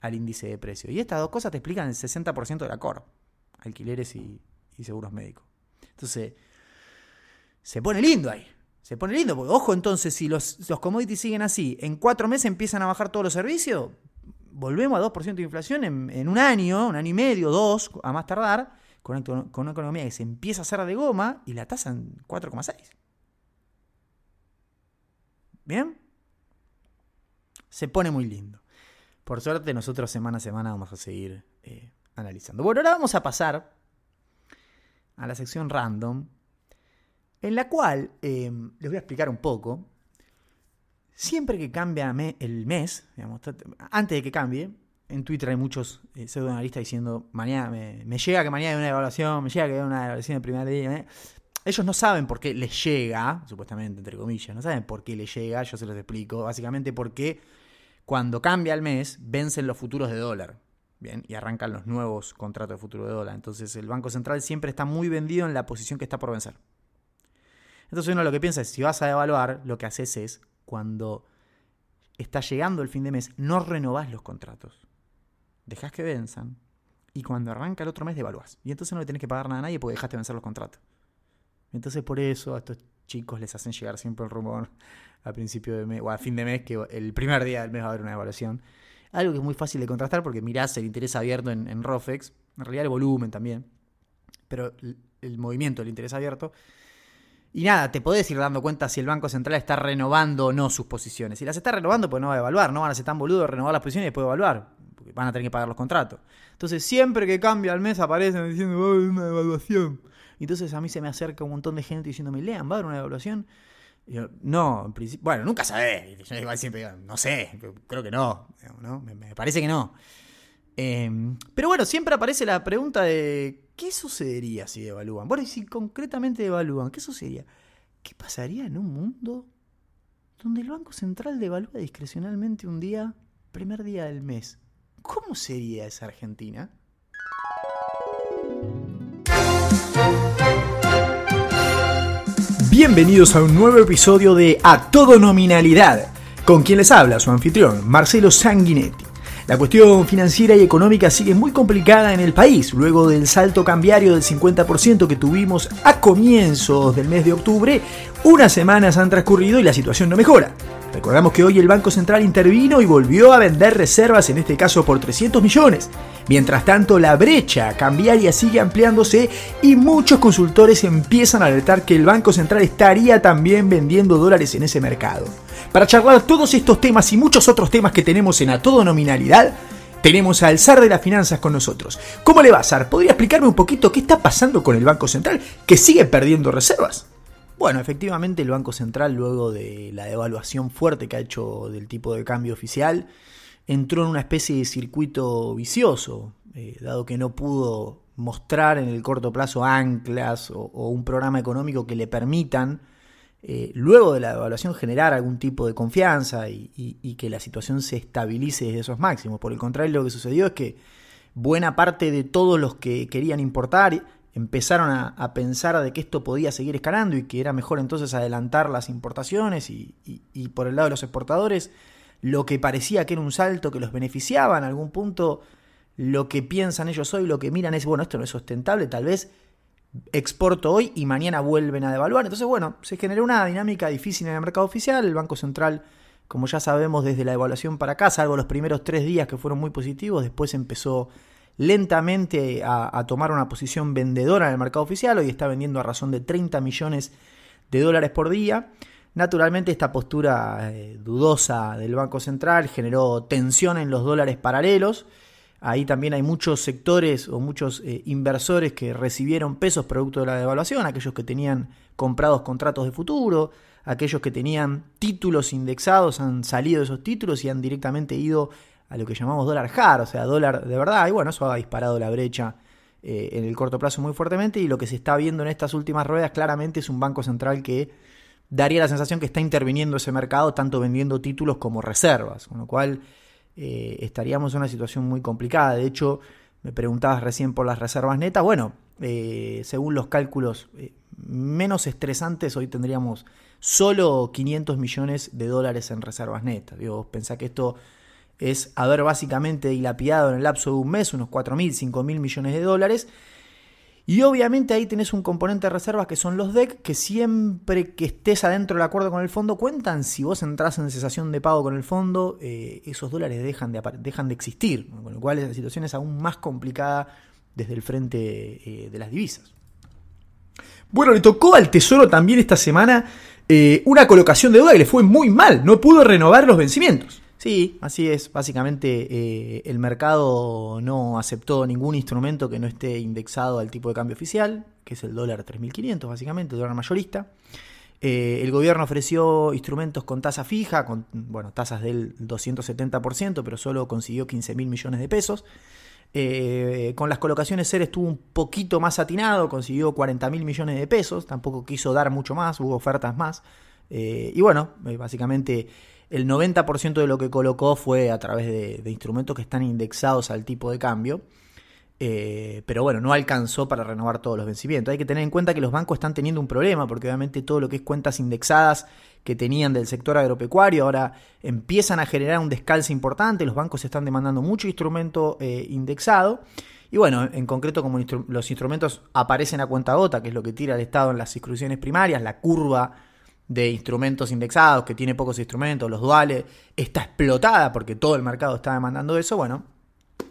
al índice de precio. Y estas dos cosas te explican el 60% de la COR, alquileres y, seguros médicos. Entonces, se pone lindo ahí. Se pone lindo, porque ojo entonces, si los, los commodities siguen así, en cuatro meses empiezan a bajar todos los servicios, volvemos a 2% de inflación en, un año, un año y medio, dos, a más tardar, con una, economía que se empieza a hacer de goma y la tasa en 4,6. ¿Bien? Se pone muy lindo. Por suerte, nosotros semana a semana vamos a seguir eh, analizando. Bueno, ahora vamos a pasar a la sección random, en la cual eh, les voy a explicar un poco Siempre que cambia el mes, antes de que cambie, en Twitter hay muchos eh, pseudoanalistas diciendo, mañana me, llega que mañana hay una evaluación, me llega que hay una evaluación de primer día. ¿eh? Ellos no saben por qué les llega, supuestamente, entre comillas, no saben por qué les llega, yo se los explico, básicamente porque cuando cambia el mes, vencen los futuros de dólar. Bien, y arrancan los nuevos contratos de futuro de dólar. Entonces el Banco Central siempre está muy vendido en la posición que está por vencer. Entonces uno lo que piensa es, si vas a evaluar, lo que haces es cuando está llegando el fin de mes, no renovás los contratos. Dejás que venzan y cuando arranca el otro mes devaluás. Y entonces no le tenés que pagar nada a nadie porque dejaste vencer los contratos. Entonces por eso a estos chicos les hacen llegar siempre el rumor a principio de mes o a fin de mes que el primer día del mes va a haber una evaluación. Algo que es muy fácil de contrastar porque mirás el interés abierto en, en Rofex, en realidad el volumen también, pero el movimiento del interés abierto y nada, te podés ir dando cuenta si el Banco Central está renovando o no sus posiciones. Si las está renovando, pues no va a evaluar, no van a ser tan boludos de renovar las posiciones y después evaluar, porque van a tener que pagar los contratos. Entonces, siempre que cambia el mes aparecen diciendo, va a haber una evaluación. Entonces a mí se me acerca un montón de gente diciéndome, lean, va a haber una evaluación. yo, no, en principio, bueno, nunca sabés. Yo igual siempre no sé, creo que ¿no? Me, parece que no. Em, pero bueno, siempre aparece la pregunta de ¿Qué sucedería si devalúan? Bueno, y si concretamente devalúan, ¿qué sucedería? ¿Qué pasaría en un mundo donde el Banco Central devalúa discrecionalmente un día, primer día del mes? ¿Cómo sería esa Argentina? Bienvenidos a un nuevo episodio de A Todo Nominalidad, con quien les habla su anfitrión, Marcelo Sanguinetti. La cuestión financiera y económica sigue muy complicada en el país, luego del salto cambiario del 50% que tuvimos a comienzos del mes de octubre, unas semanas han transcurrido y la situación no mejora. Recordamos que hoy el Banco Central intervino y volvió a vender reservas, en este caso por 300 millones. Mientras tanto, la brecha cambiaria sigue ampliándose y muchos consultores empiezan a alertar que el Banco Central estaría también vendiendo dólares en ese mercado. Para charlar todos estos temas y muchos otros temas que tenemos en A Todo Nominalidad, tenemos al zar de las finanzas con nosotros. ¿Cómo le va, zar? ¿Podría explicarme un poquito qué está pasando con el Banco Central que sigue perdiendo reservas? Bueno, efectivamente el Banco Central, luego de la devaluación fuerte que ha hecho del tipo de cambio oficial, entró en una especie de circuito vicioso, eh, dado que no pudo mostrar en el corto plazo anclas o un programa económico que le permitan eh, luego de la evaluación generar algún tipo de confianza y, que la situación se estabilice desde esos máximos. Por el contrario, lo que sucedió es que buena parte de todos los que querían importar empezaron a, pensar de que esto podía seguir escalando y que era mejor entonces adelantar las importaciones y, y por el lado de los exportadores lo que parecía que era un salto que los beneficiaba en algún punto, lo que piensan ellos hoy, lo que miran es, bueno, esto no es sustentable, tal vez exporto hoy y mañana vuelven a devaluar. Entonces, bueno, se generó una dinámica difícil en el mercado oficial. El Banco Central, como ya sabemos, desde la evaluación para acá, salvo los primeros tres días que fueron muy positivos, después empezó lentamente a, tomar una posición vendedora en el mercado oficial. Hoy está vendiendo a razón de 30 millones de dólares por día. Naturalmente esta postura eh, dudosa del Banco Central generó tensión en los dólares paralelos Ahí también hay muchos sectores o muchos eh, inversores que recibieron pesos producto de la devaluación, aquellos que tenían comprados contratos de futuro, aquellos que tenían títulos indexados han salido de esos títulos y han directamente ido a lo que llamamos dólar hard, o sea, dólar de verdad, y bueno, eso ha disparado la brecha eh, en el corto plazo muy fuertemente y lo que se está viendo en estas últimas ruedas claramente es un banco central que daría la sensación que está interviniendo ese mercado tanto vendiendo títulos como reservas, con lo cual eh, estaríamos en una situación muy complicada. De hecho, me preguntabas recién por las reservas netas, bueno, eh, según los cálculos menos estresantes, hoy tendríamos solo 500 millones de dólares en reservas netas. Digo, pensá que esto es haber básicamente dilapidado en el lapso de un mes unos 4.000, 5.000 millones de dólares. Y obviamente ahí tenés un componente de reservas que son los DEC, que siempre que estés adentro del acuerdo con el fondo cuentan. Si vos entras en cesación de pago con el fondo, eh, esos dólares dejan de, dejan de existir. Con lo cual la situación es aún más complicada desde el frente eh, de las divisas. Bueno, le tocó al Tesoro también esta semana eh, una colocación de deuda que le fue muy mal. No pudo renovar los vencimientos. Sí, así es. Básicamente eh, el mercado no aceptó ningún instrumento que no esté indexado al tipo de cambio oficial, que es el dólar 3.500 básicamente, el dólar mayorista. Eh, el gobierno ofreció instrumentos con tasa fija, con bueno, tasas del 270%, pero solo consiguió 15 mil millones de pesos. Eh, con las colocaciones SER estuvo un poquito más atinado, consiguió 40 mil millones de pesos, tampoco quiso dar mucho más, hubo ofertas más. y bueno, básicamente el 90% de lo que colocó fue a través de, instrumentos que están indexados al tipo de cambio. Eh, pero bueno, no alcanzó para renovar todos los vencimientos. Hay que tener en cuenta que los bancos están teniendo un problema, porque obviamente todo lo que es cuentas indexadas que tenían del sector agropecuario ahora empiezan a generar un descalce importante. Los bancos están demandando mucho instrumento eh, indexado. Y bueno, en concreto, como los instrumentos aparecen a cuenta gota, que es lo que tira el Estado en las inscripciones primarias, la curva de instrumentos indexados, que tiene pocos instrumentos, los duales, está explotada porque todo el mercado está demandando eso, bueno,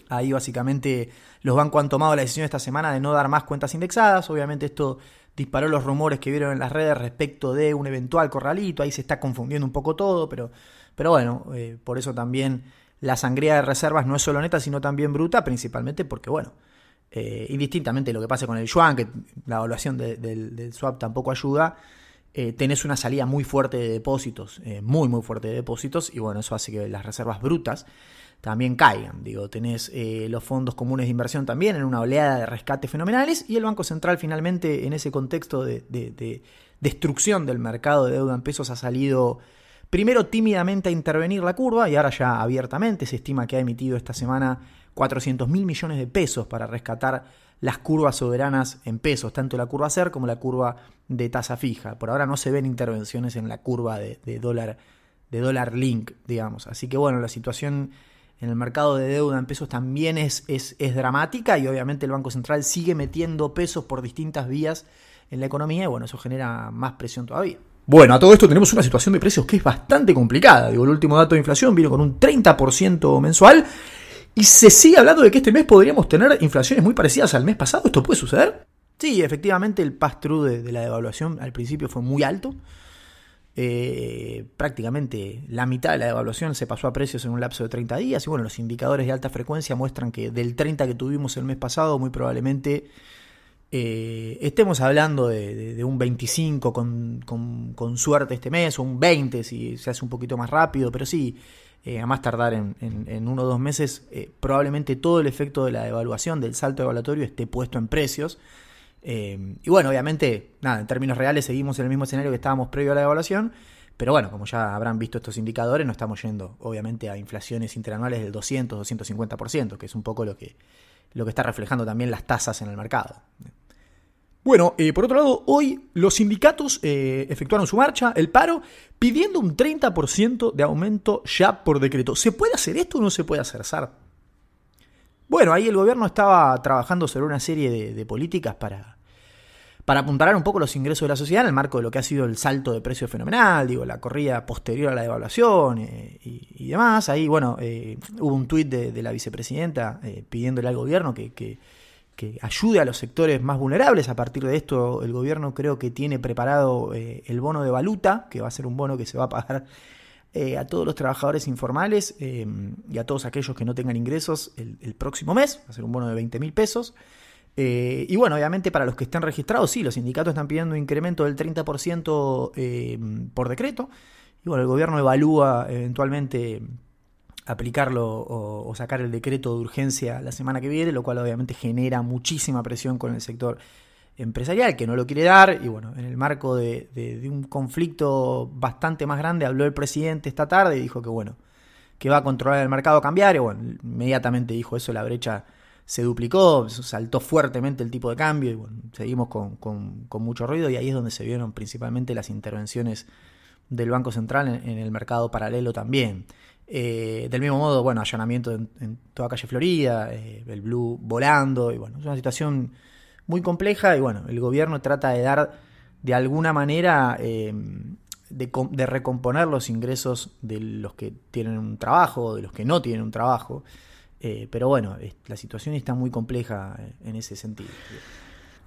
ahí básicamente los bancos han tomado la decisión esta semana de no dar más cuentas indexadas, obviamente esto disparó los rumores que vieron en las redes respecto de un eventual corralito, ahí se está confundiendo un poco todo, pero, pero bueno, eh, por eso también la sangría de reservas no es solo neta, sino también bruta, principalmente porque, bueno, eh, indistintamente lo que pase con el yuan, que la evaluación del swap tampoco ayuda, eh, tenés una salida muy fuerte de depósitos, eh, muy muy fuerte de depósitos, y bueno, eso hace que las reservas brutas también caigan. Digo, tenés eh, los fondos comunes de inversión también en una oleada de rescate fenomenales, y el Banco Central finalmente en ese contexto de, destrucción del mercado de deuda en pesos ha salido primero tímidamente a intervenir la curva y ahora ya abiertamente se estima que ha emitido esta semana 400 mil millones de pesos para rescatar las curvas soberanas en pesos, tanto la curva SER como la curva de tasa fija. Por ahora no se ven intervenciones en la curva de, dólar de dólar link, digamos. Así que bueno, la situación en el mercado de deuda en pesos también es, es, es, dramática y obviamente el Banco Central sigue metiendo pesos por distintas vías en la economía y bueno, eso genera más presión todavía. Bueno, a todo esto tenemos una situación de precios que es bastante complicada. Digo, el último dato de inflación vino con un 30% mensual y se sigue hablando de que este mes podríamos tener inflaciones muy parecidas al mes pasado. ¿Esto puede suceder? Sí, efectivamente el pass-through de, la devaluación al principio fue muy alto. Eh, prácticamente la mitad de la devaluación se pasó a precios en un lapso de 30 días. Y bueno, los indicadores de alta frecuencia muestran que del 30 que tuvimos el mes pasado, muy probablemente eh, estemos hablando de, un 25 con, con, suerte este mes, o un 20 si se hace un poquito más rápido, pero sí, eh, a más tardar en, uno o dos meses, eh, probablemente todo el efecto de la devaluación, del salto evaluatorio, esté puesto en precios. Eh, y bueno, obviamente, nada, en términos reales seguimos en el mismo escenario que estábamos previo a la devaluación, pero bueno, como ya habrán visto estos indicadores, no estamos yendo, obviamente, a inflaciones interanuales del 200, 250%, que es un poco lo que, lo que está reflejando también las tasas en el mercado. Bueno, eh, por otro lado, hoy los sindicatos eh, efectuaron su marcha, el paro, pidiendo un 30% de aumento ya por decreto. ¿Se puede hacer esto o no se puede hacer, Sar? Bueno, ahí el gobierno estaba trabajando sobre una serie de, políticas para, para apuntalar un poco los ingresos de la sociedad en el marco de lo que ha sido el salto de precio fenomenal, digo, la corrida posterior a la devaluación eh, y, demás. Ahí, bueno, hubo un tuit de, la vicepresidenta pidiéndole al gobierno que que ayude a los sectores más vulnerables. A partir de esto, el gobierno creo que tiene preparado eh, el bono de valuta, que va a ser un bono que se va a pagar eh, a todos los trabajadores informales eh, y a todos aquellos que no tengan ingresos el, próximo mes. Va a ser un bono de 20 mil pesos. y bueno, obviamente para los que estén registrados, sí, los sindicatos están pidiendo un incremento del 30% por decreto. Y bueno, el gobierno evalúa eventualmente aplicarlo o, sacar el decreto de urgencia la semana que viene, lo cual obviamente genera muchísima presión con el sector empresarial que no lo quiere dar y bueno, en el marco de, un conflicto bastante más grande habló el presidente esta tarde y dijo que bueno, que va a controlar el mercado cambiario, bueno, inmediatamente dijo eso, la brecha se duplicó, saltó fuertemente el tipo de cambio y bueno, seguimos con, mucho ruido y ahí es donde se vieron principalmente las intervenciones del Banco Central en, el mercado paralelo también. Eh, del mismo modo, bueno, allanamiento en, toda calle Florida, eh, el Blue volando, y bueno, es una situación muy compleja y bueno, el gobierno trata de dar de alguna manera eh, de, de, recomponer los ingresos de los que tienen un trabajo, de los que no tienen un trabajo. Eh, pero bueno, la situación está muy compleja eh, en ese sentido.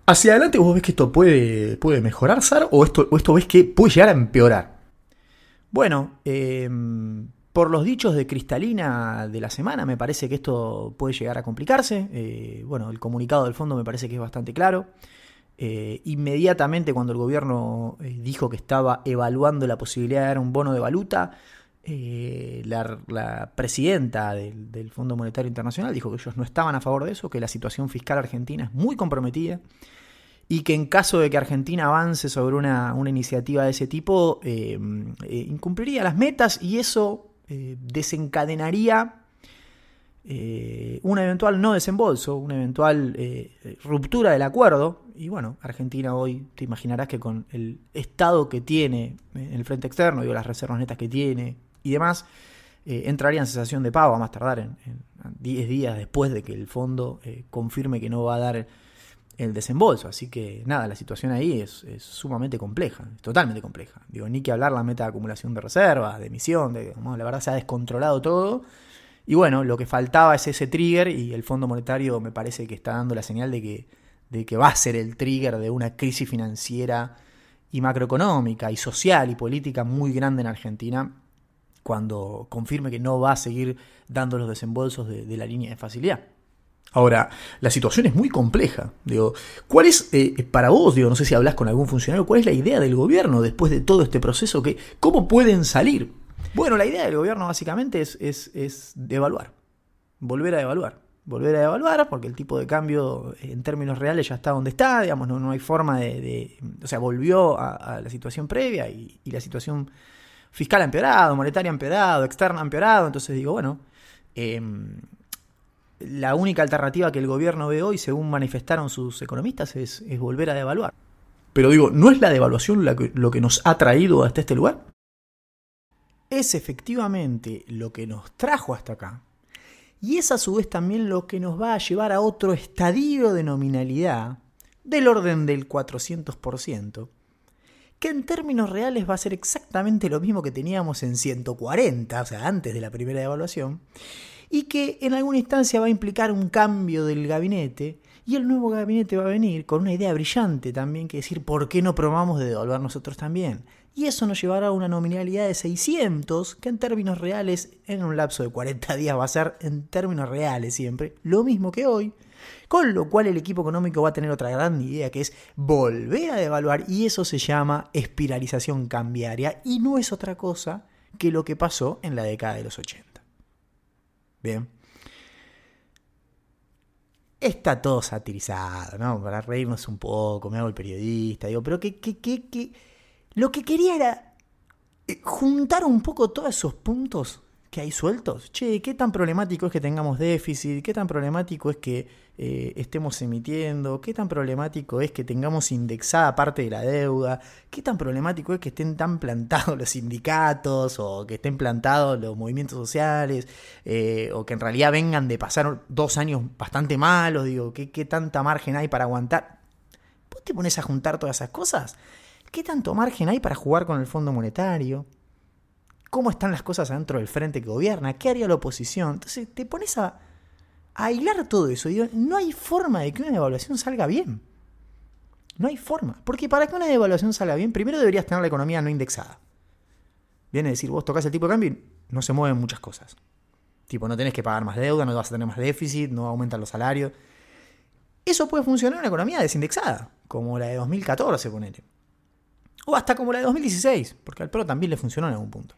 ¿Hacia adelante vos ves que esto puede, puede mejorar, Sar? ¿O esto, esto ves que puede llegar a empeorar? Bueno, em, por los dichos de Cristalina de la semana, me parece que esto puede llegar a complicarse. Eh, bueno, el comunicado del fondo me parece que es bastante claro. inmediatamente cuando el gobierno dijo que estaba evaluando la posibilidad de dar un bono de valuta, eh, la, presidenta del, Fondo Monetario Internacional dijo que ellos no estaban a favor de eso, que la situación fiscal argentina es muy comprometida y que en caso de que Argentina avance sobre una, iniciativa de ese tipo, eh, eh, incumpliría las metas y eso desencadenaría un eventual no desembolso, una eventual ruptura del acuerdo. Y bueno, Argentina hoy, te imaginarás que con el estado que tiene en el frente externo, digo, las reservas netas que tiene, y demás, eh, entraría en cesación de pago a más tardar en, 10 días después de que el fondo eh, confirme que no va a dar el desembolso. Así que nada, la situación ahí es, sumamente compleja, es totalmente compleja. Digo, ni que hablar la meta de acumulación de reservas, de emisión, de, la verdad se ha descontrolado todo. Y bueno, lo que faltaba es ese trigger y el Fondo Monetario me parece que está dando la señal de que, de que va a ser el trigger de una crisis financiera y macroeconómica y social y política muy grande en Argentina cuando confirme que no va a seguir dando los desembolsos de, la línea de facilidad. Ahora, la situación es muy compleja. Digo, ¿cuál es eh, para vos, digo, no sé si hablas con algún funcionario, cuál es la idea del gobierno después de todo este proceso? Que, ¿Cómo pueden salir? Bueno, la idea del gobierno básicamente es, es, es devaluar, volver a devaluar. Volver a devaluar porque el tipo de cambio en términos reales ya está donde está, digamos, no, no hay forma de, O sea, volvió a, la situación previa y, y la situación fiscal ha empeorado, monetaria ha empeorado, externa ha empeorado. Entonces digo, bueno, em, la única alternativa que el gobierno ve hoy, según manifestaron sus economistas, es, volver a devaluar. Pero digo, ¿no es la devaluación lo que nos ha traído hasta este lugar? Es efectivamente lo que nos trajo hasta acá. Y es a su vez también lo que nos va a llevar a otro estadio de nominalidad del orden del 400%, que en términos reales va a ser exactamente lo mismo que teníamos en 140, o sea, antes de la primera evaluación, y que en alguna instancia va a implicar un cambio del gabinete, y el nuevo gabinete va a venir con una idea brillante también, que decir, ¿por qué no probamos de devaluar nosotros también? Y eso nos llevará a una nominalidad de 600, que en términos reales, en un lapso de 40 días va a ser, en términos reales siempre, lo mismo que hoy, con lo cual el equipo económico va a tener otra gran idea que es volver a devaluar y eso se llama espiralización cambiaria y no es otra cosa que lo que pasó en la década de los 80. Bien. Está todo satirizado, ¿no? Para reírnos un poco, me hago el periodista, digo, pero que, que, que, que... lo que quería era eh, juntar un poco todos esos puntos que hay sueltos. Che, ¿qué tan problemático es que tengamos déficit? ¿Qué tan problemático es que eh, estemos emitiendo? ¿Qué tan problemático es que tengamos indexada parte de la deuda? ¿Qué tan problemático es que estén tan plantados los sindicatos o que estén plantados los movimientos sociales? Eh, o que en realidad vengan de pasar dos años bastante malos. Digo, ¿qué, ¿qué tanta margen hay para aguantar? ¿Vos te pones a juntar todas esas cosas? ¿Qué tanto margen hay para jugar con el Fondo Monetario? cómo están las cosas dentro del frente que gobierna, qué haría la oposición. Entonces te pones a, a hilar todo eso. No hay forma de que una devaluación salga bien. No hay forma. Porque para que una devaluación salga bien, primero deberías tener la economía no indexada. Viene a decir, vos tocas el tipo de cambio y no se mueven muchas cosas. Tipo, no tenés que pagar más deuda, no vas a tener más déficit, no aumentan los salarios. Eso puede funcionar en una economía desindexada, como la de 2014, ponele. O hasta como la de 2016, porque al PRO también le funcionó en algún punto.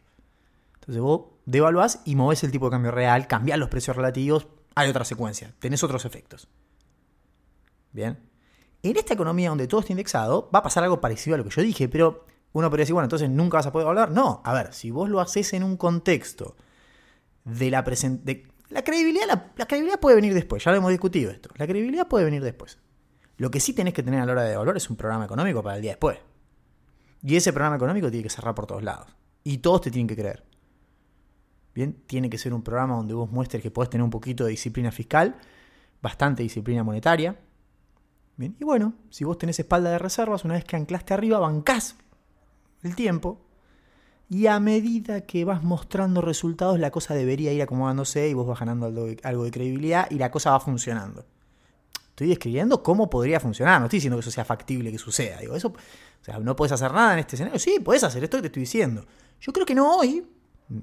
Entonces vos devaluás y movés el tipo de cambio real, cambiás los precios relativos, hay otra secuencia, tenés otros efectos. Bien. En esta economía donde todo está indexado, va a pasar algo parecido a lo que yo dije, pero uno podría decir, bueno, entonces nunca vas a poder hablar. No, a ver, si vos lo haces en un contexto de la presentación. La credibilidad, la, credibilidad puede venir después, ya lo hemos discutido esto. La credibilidad puede venir después. Lo que sí tenés que tener a la hora de evaluar es un programa económico para el día después. Y ese programa económico tiene que cerrar por todos lados. Y todos te tienen que creer. Bien, tiene que ser un programa donde vos muestres que podés tener un poquito de disciplina fiscal, bastante disciplina monetaria. Bien, y bueno, si vos tenés espalda de reservas, una vez que anclaste arriba, bancás el tiempo. Y a medida que vas mostrando resultados, la cosa debería ir acomodándose y vos vas ganando algo de, algo de credibilidad y la cosa va funcionando. Estoy describiendo cómo podría funcionar, no estoy diciendo que eso sea factible que suceda. Digo, eso, o sea, no puedes hacer nada en este escenario. Sí, puedes hacer esto que te estoy diciendo. Yo creo que no hoy,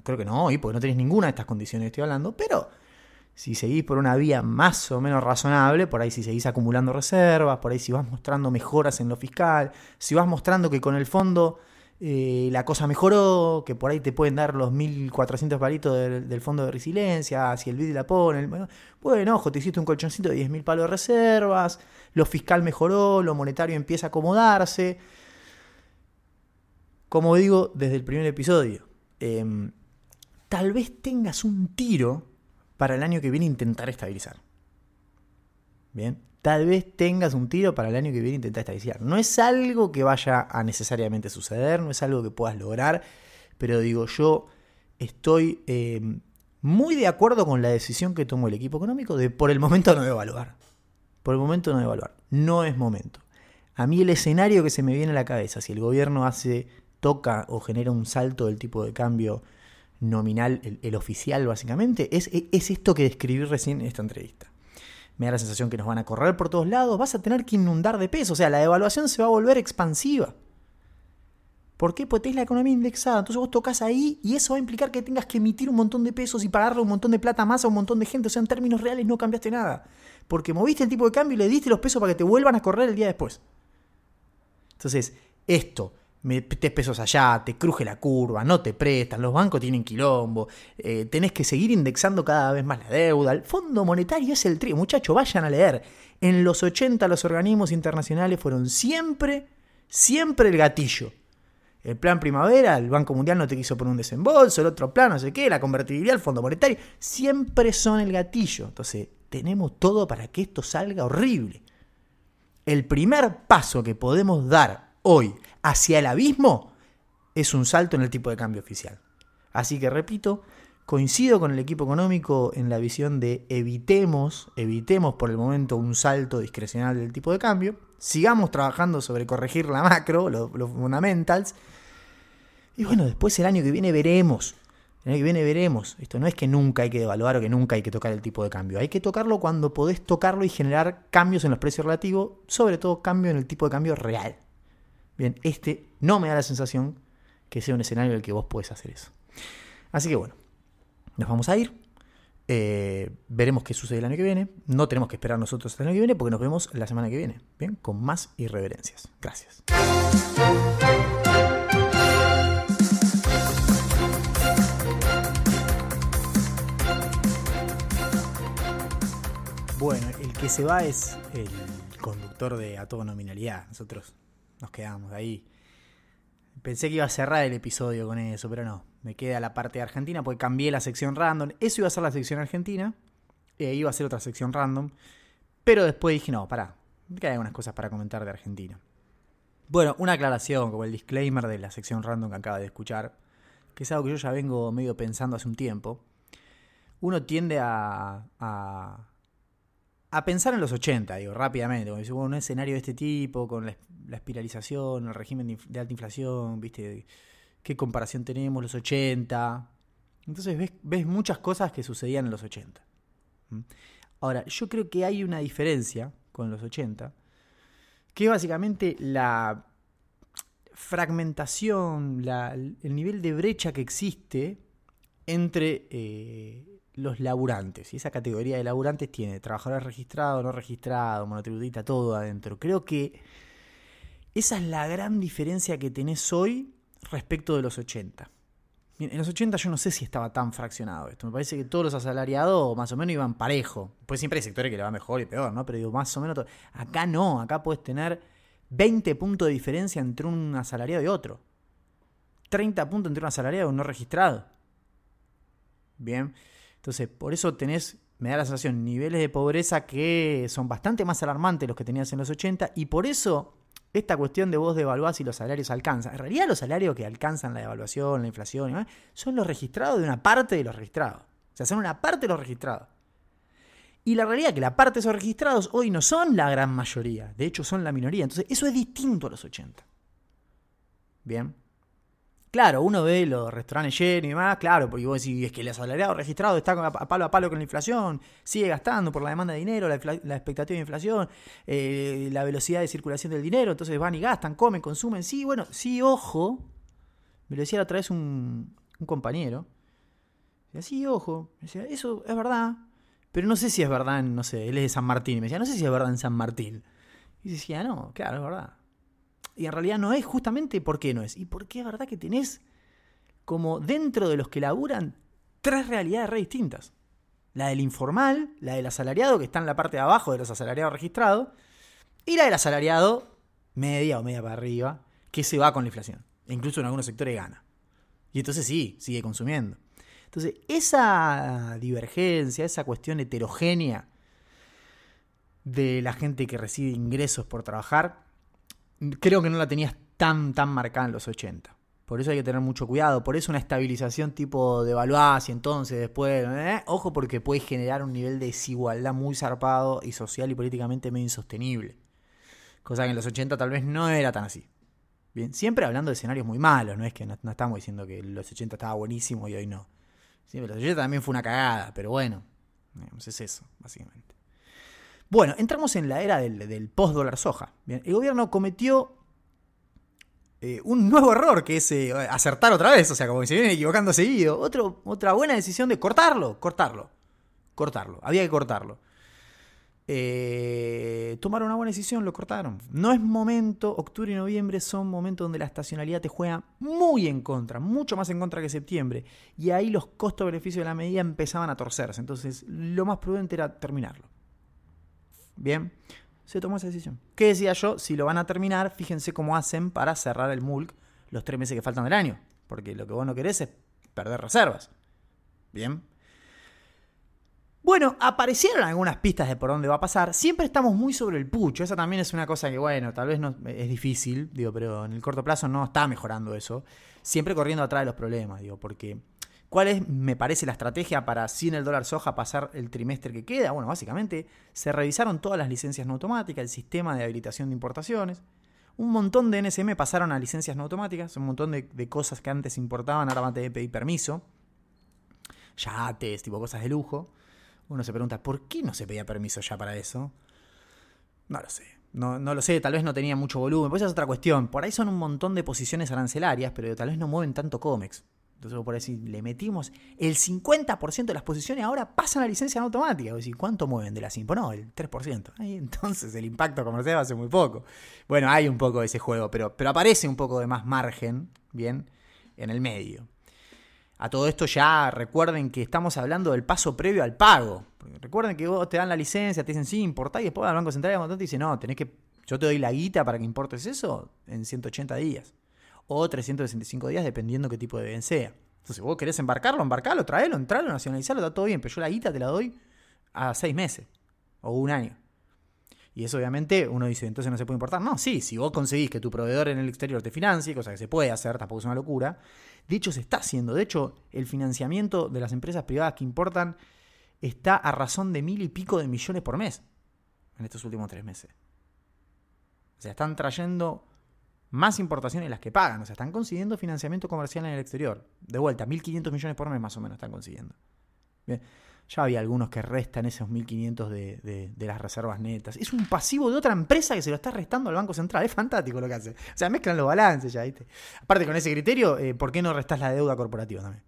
creo que no hoy, porque no tenés ninguna de estas condiciones que estoy hablando, pero si seguís por una vía más o menos razonable, por ahí si seguís acumulando reservas, por ahí si vas mostrando mejoras en lo fiscal, si vas mostrando que con el fondo eh, la cosa mejoró, que por ahí te pueden dar los 1.400 palitos del, fondo de resiliencia, si el BID la pone, bueno, bueno, ojo, te hiciste un colchoncito de 10.000 palos de reservas, lo fiscal mejoró, lo monetario empieza a acomodarse. Como digo desde el primer episodio, eh, tal vez tengas un tiro para el año que viene intentar estabilizar. Bien, tal vez tengas un tiro para el año que viene intentar estabilizar. No es algo que vaya a necesariamente suceder, no es algo que puedas lograr, pero digo, yo estoy eh, muy de acuerdo con la decisión que tomó el equipo económico de por el momento no evaluar. Por el momento no evaluar. No es momento. A mí el escenario que se me viene a la cabeza, si el gobierno hace, toca o genera un salto del tipo de cambio nominal, el, oficial básicamente, es, es esto que describí recién en esta entrevista me da la sensación que nos van a correr por todos lados, vas a tener que inundar de peso, o sea, la devaluación se va a volver expansiva. ¿Por qué? Porque tenés la economía indexada, entonces vos tocas ahí y eso va a implicar que tengas que emitir un montón de pesos y pagarle un montón de plata más a un montón de gente, o sea, en términos reales no cambiaste nada, porque moviste el tipo de cambio y le diste los pesos para que te vuelvan a correr el día después. Entonces, esto metes pesos allá, te cruje la curva, no te prestan, los bancos tienen quilombo, eh, tenés que seguir indexando cada vez más la deuda. El Fondo Monetario es el trío. Muchachos, vayan a leer. En los 80 los organismos internacionales fueron siempre, siempre el gatillo. El plan primavera, el Banco Mundial no te quiso poner un desembolso, el otro plan, no sé qué, la convertibilidad, el Fondo Monetario, siempre son el gatillo. Entonces, tenemos todo para que esto salga horrible. El primer paso que podemos dar hoy hacia el abismo es un salto en el tipo de cambio oficial. Así que repito, coincido con el equipo económico en la visión de evitemos, evitemos por el momento un salto discrecional del tipo de cambio, sigamos trabajando sobre corregir la macro, los, los fundamentals, y bueno, después el año que viene veremos. El año que viene veremos. Esto no es que nunca hay que devaluar o que nunca hay que tocar el tipo de cambio. Hay que tocarlo cuando podés tocarlo y generar cambios en los precios relativos, sobre todo cambio en el tipo de cambio real. Bien, este no me da la sensación que sea un escenario en el que vos podés hacer eso. Así que bueno, nos vamos a ir. Eh, veremos qué sucede el año que viene. No tenemos que esperar nosotros el año que viene porque nos vemos la semana que viene. Bien, con más irreverencias. Gracias. Bueno, el que se va es el conductor de A Todo Nominalidad. Nosotros nos quedamos ahí. Pensé que iba a cerrar el episodio con eso, pero no. Me queda la parte de Argentina porque cambié la sección random. Eso iba a ser la sección argentina. Iba a ser otra sección random. Pero después dije, no, pará. Me quedan algunas cosas para comentar de Argentina. Bueno, una aclaración, como el disclaimer de la sección random que acaba de escuchar. Que es algo que yo ya vengo medio pensando hace un tiempo. Uno tiende a, a a pensar en los 80, digo, rápidamente, como dice, bueno, un escenario de este tipo, con la, espiralización, el régimen de, alta inflación, ¿viste? ¿Qué comparación tenemos los 80? Entonces ves, muchas cosas que sucedían en los 80. ¿Mm? Ahora, yo creo que hay una diferencia con los 80, que es básicamente la fragmentación, el nivel de brecha que existe entre eh, los laburantes. Y esa categoría de laburantes tiene trabajadores registrados, no registrados, monotributista, todo adentro. Creo que esa es la gran diferencia que tenés hoy respecto de los 80. En los 80 yo no sé si estaba tan fraccionado esto. Me parece que todos los asalariados más o menos iban parejo. Pues siempre hay sectores que le va mejor y peor, ¿no? Pero digo, más o menos. Acá no, acá puedes tener 20 puntos de diferencia entre un asalariado y otro. 30 puntos entre un asalariado y un no registrado. Bien. Entonces, por eso tenés, me da la sensación, niveles de pobreza que son bastante más alarmantes los que tenías en los 80 y por eso esta cuestión de vos devaluás si los salarios alcanzan. En realidad los salarios que alcanzan la devaluación, la inflación y demás, son los registrados de una parte de los registrados. O sea, son una parte de los registrados. Y la realidad es que la parte de esos registrados hoy no son la gran mayoría, de hecho son la minoría. Entonces eso es distinto a los 80. Bien. Claro, uno ve los restaurantes llenos y demás, claro, porque vos decís, es que el asalariado registrado está a palo a palo con la inflación, sigue gastando por la demanda de dinero, la, expectativa de inflación, eh, la velocidad de circulación del dinero, entonces van y gastan, comen, consumen. Sí, bueno, sí, ojo. Me lo decía otra vez un, compañero. Decía, sí, ojo. Me decía, eso es verdad, pero no sé si es verdad en, no sé, él es de San Martín. Y me decía, no sé si es verdad en San Martín. Y decía, no, claro, es verdad. Y en realidad no es justamente por qué no es. Y porque es verdad que tenés como dentro de los que laburan tres realidades re distintas. La del informal, la del asalariado, que está en la parte de abajo de los asalariados registrados, y la del asalariado media o media para arriba, que se va con la inflación. E incluso en algunos sectores gana. Y entonces sí, sigue consumiendo. Entonces, esa divergencia, esa cuestión heterogénea de la gente que recibe ingresos por trabajar, creo que no la tenías tan, tan marcada en los 80. Por eso hay que tener mucho cuidado. Por eso una estabilización tipo de y entonces después, ¿eh? ojo porque puede generar un nivel de desigualdad muy zarpado y social y políticamente medio insostenible. Cosa que en los 80 tal vez no era tan así. Bien, siempre hablando de escenarios muy malos, no es que no, estamos diciendo que los 80 estaba buenísimo y hoy no. Siempre los 80 también fue una cagada, pero bueno, es eso, básicamente. Bueno, entramos en la era del, post-dólar soja. El gobierno cometió eh, un nuevo error, que es eh, acertar otra vez, o sea, como que se viene equivocando seguido. Otra buena decisión de cortarlo, cortarlo, cortarlo. Había que cortarlo. Eh, tomaron una buena decisión, lo cortaron. No es momento, octubre y noviembre son momentos donde la estacionalidad te juega muy en contra, mucho más en contra que septiembre. Y ahí los costos-beneficios de la medida empezaban a torcerse. Entonces, lo más prudente era terminarlo. Bien, se tomó esa decisión. ¿Qué decía yo? Si lo van a terminar, fíjense cómo hacen para cerrar el MULC los tres meses que faltan del año. Porque lo que vos no querés es perder reservas. Bien. Bueno, aparecieron algunas pistas de por dónde va a pasar. Siempre estamos muy sobre el pucho. Esa también es una cosa que, bueno, tal vez no es difícil, digo, pero en el corto plazo no está mejorando eso. Siempre corriendo atrás de los problemas, digo, porque ¿Cuál es, me parece, la estrategia para sin el dólar soja pasar el trimestre que queda? Bueno, básicamente se revisaron todas las licencias no automáticas, el sistema de habilitación de importaciones. Un montón de NSM pasaron a licencias no automáticas, un montón de, cosas que antes importaban, ahora van a tener que pedir permiso. Yates, tipo cosas de lujo. Uno se pregunta, ¿por qué no se pedía permiso ya para eso? No lo sé. No, no, lo sé, tal vez no tenía mucho volumen. Pues esa es otra cuestión. Por ahí son un montón de posiciones arancelarias, pero tal vez no mueven tanto COMEX. Entonces, por decir, le metimos el 50% de las posiciones, ahora pasan a licencia en automática. Decir, ¿Cuánto mueven de las IMPO? No, el 3%. Ahí, entonces el impacto comercial va a ser muy poco. Bueno, hay un poco de ese juego, pero, pero aparece un poco de más margen, ¿bien? En el medio. A todo esto ya recuerden que estamos hablando del paso previo al pago. recuerden que vos te dan la licencia, te dicen sí, importá y después al Banco Central y dice no, tenés que, yo te doy la guita para que importes eso en 180 días o 365 días, dependiendo qué tipo de bien sea. Entonces, vos querés embarcarlo, embarcarlo, traerlo, entrarlo, nacionalizarlo, está todo bien, pero yo la guita te la doy a seis meses o un año. Y eso obviamente uno dice, entonces no se puede importar. No, sí, si vos conseguís que tu proveedor en el exterior te financie, cosa que se puede hacer, tampoco es una locura. De hecho, se está haciendo. De hecho, el financiamiento de las empresas privadas que importan está a razón de mil y pico de millones por mes en estos últimos tres meses. O sea, están trayendo más importaciones las que pagan. O sea, están consiguiendo financiamiento comercial en el exterior. De vuelta, 1.500 millones por mes más o menos están consiguiendo. Bien. Ya había algunos que restan esos 1.500 de, de, las reservas netas. Es un pasivo de otra empresa que se lo está restando al Banco Central. Es fantástico lo que hace. O sea, mezclan los balances ya, ¿viste? Aparte, con ese criterio, eh, ¿por qué no restás la deuda corporativa también?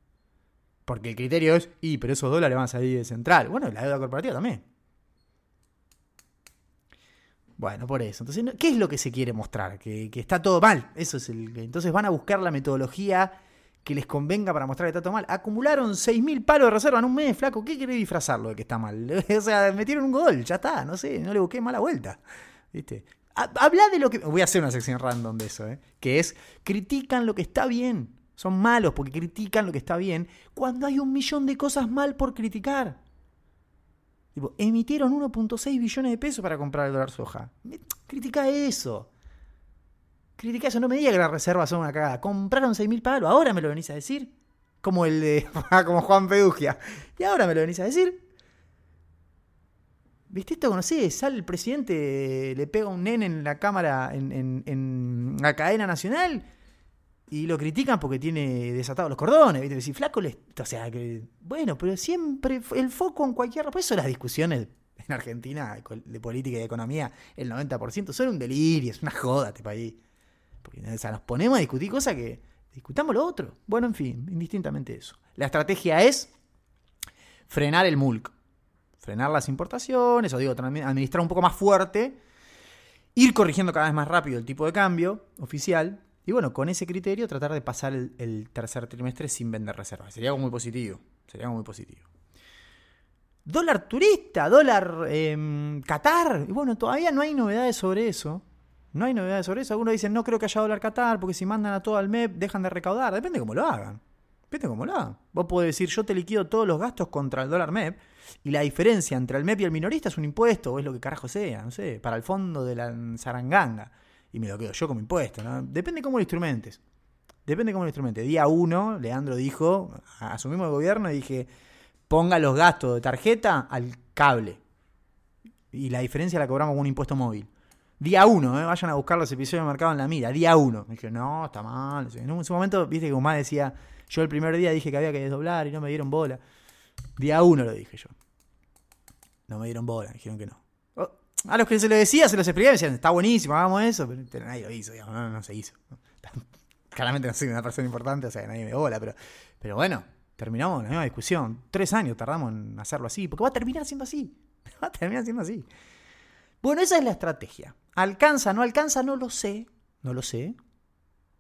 Porque el criterio es, y, pero esos dólares van a salir de central. Bueno, la deuda corporativa también. Bueno, por eso. Entonces, ¿qué es lo que se quiere mostrar? Que, está todo mal. Eso es el. Entonces van a buscar la metodología que les convenga para mostrar que está todo mal. Acumularon 6.000 palos de reserva en un mes, flaco. ¿Qué querés disfrazarlo de que está mal? o sea, metieron un gol, ya está, no sé, no le busqué mala vuelta. ¿Viste? Habla de lo que. Voy a hacer una sección random de eso, ¿eh? Que es: critican lo que está bien. Son malos porque critican lo que está bien cuando hay un millón de cosas mal por criticar. Tipo, emitieron 1.6 billones de pesos para comprar el dólar soja. Critica eso. Critica eso. No me diga que las reservas son una cagada. Compraron 6.000 palos. Ahora me lo venís a decir. Como el de. como Juan Pedugia. Y ahora me lo venís a decir. ¿Viste esto? No sé, sale el presidente, le pega un nene en la cámara, en, la cadena nacional, y lo critican porque tiene desatados los cordones. ¿Viste? Si flaco le. O sea, que. Bueno, pero siempre el foco en cualquier. Por eso las discusiones en Argentina de política y de economía, el 90% son un delirio, es una joda este país. Porque o sea, nos ponemos a discutir cosas que. Discutamos lo otro. Bueno, en fin, indistintamente eso. La estrategia es frenar el MULC frenar las importaciones, o digo, administrar un poco más fuerte, ir corrigiendo cada vez más rápido el tipo de cambio oficial, y bueno, con ese criterio tratar de pasar el, tercer trimestre sin vender reservas. Sería algo muy positivo. Sería algo muy positivo. Dólar turista, dólar eh, Qatar. Y bueno, todavía no hay novedades sobre eso. No hay novedades sobre eso. Algunos dicen, no creo que haya dólar Qatar, porque si mandan a todo al MEP, dejan de recaudar. Depende de cómo lo hagan. Depende de cómo lo hagan. Vos podés decir, yo te liquido todos los gastos contra el dólar MEP, y la diferencia entre el MEP y el minorista es un impuesto, o es lo que carajo sea, no sé, para el fondo de la zaranganga. Y me lo quedo yo como impuesto, ¿no? Depende cómo lo instrumentes. Depende cómo lo instrumentes. Día uno, Leandro dijo, asumimos el gobierno y dije, ponga los gastos de tarjeta al cable. Y la diferencia la cobramos con un impuesto móvil. Día uno, ¿eh? vayan a buscar los episodios marcados en la mira. Día uno. Me dije, no, está mal. En su momento, viste que más decía, yo el primer día dije que había que desdoblar y no me dieron bola. Día uno lo dije yo. No me dieron bola, dijeron que no. A los que se lo decía, se los explicaba y decían, está buenísimo, hagamos eso, pero, nadie lo hizo, digamos, no, se hizo. Claramente no soy una persona importante, o sea, nadie me bola, pero, pero bueno, terminamos la misma discusión. Tres años tardamos en hacerlo así, porque va a terminar siendo así. Va a terminar siendo así. Bueno, esa es la estrategia. ¿Alcanza, no alcanza? No lo sé. No lo sé.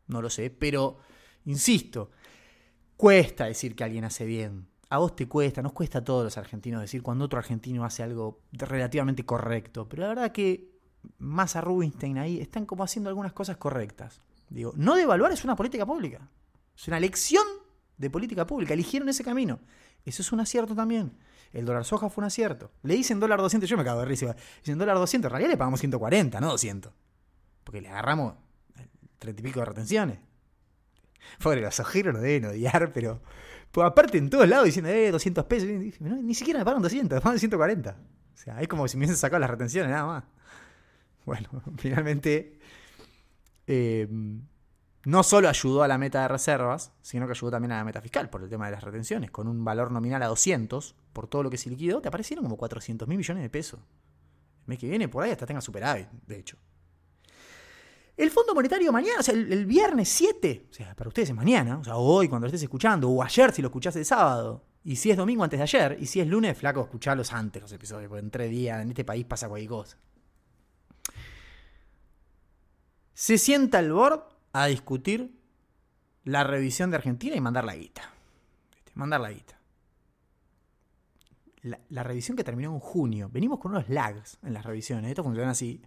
No lo sé, pero, insisto, cuesta decir que alguien hace bien a vos te cuesta, nos cuesta a todos los argentinos decir cuando otro argentino hace algo relativamente correcto, pero la verdad que Massa Rubinstein ahí están como haciendo algunas cosas correctas. Digo, no devaluar es una política pública, es una elección de política pública, eligieron ese camino. Eso es un acierto también. El dólar soja fue un acierto. Le dicen dólar 200, yo me cago de risa. Dicen dólar 200, en realidad le pagamos 140, no 200. Porque le agarramos 30 y pico de retenciones. Pobre, los ojeros lo deben odiar, pero pues aparte en todos lados diciendo, eh, 200 pesos. ni siquiera me pagaron 200, me pagaron 140. O sea, es como si me hubiesen sacado las retenciones, nada más. Bueno, finalmente, eh, no solo ayudó a la meta de reservas, sino que ayudó también a la meta fiscal por el tema de las retenciones. Con un valor nominal a 200 por todo lo que se liquidó, te aparecieron como 400 mil millones de pesos. El mes que viene, por ahí hasta tenga superávit, de hecho. El Fondo Monetario mañana, o sea, el, viernes 7, o sea, para ustedes es mañana, o sea, hoy cuando lo estés escuchando, o ayer si lo escuchaste el sábado, y si es domingo antes de ayer, y si es lunes, flaco, escucharlos antes los episodios, porque en tres días en este país pasa cualquier cosa. Se sienta el board a discutir la revisión de Argentina y mandar la guita. Mandar la guita. La, la, revisión que terminó en junio. Venimos con unos lags en las revisiones. Esto funciona así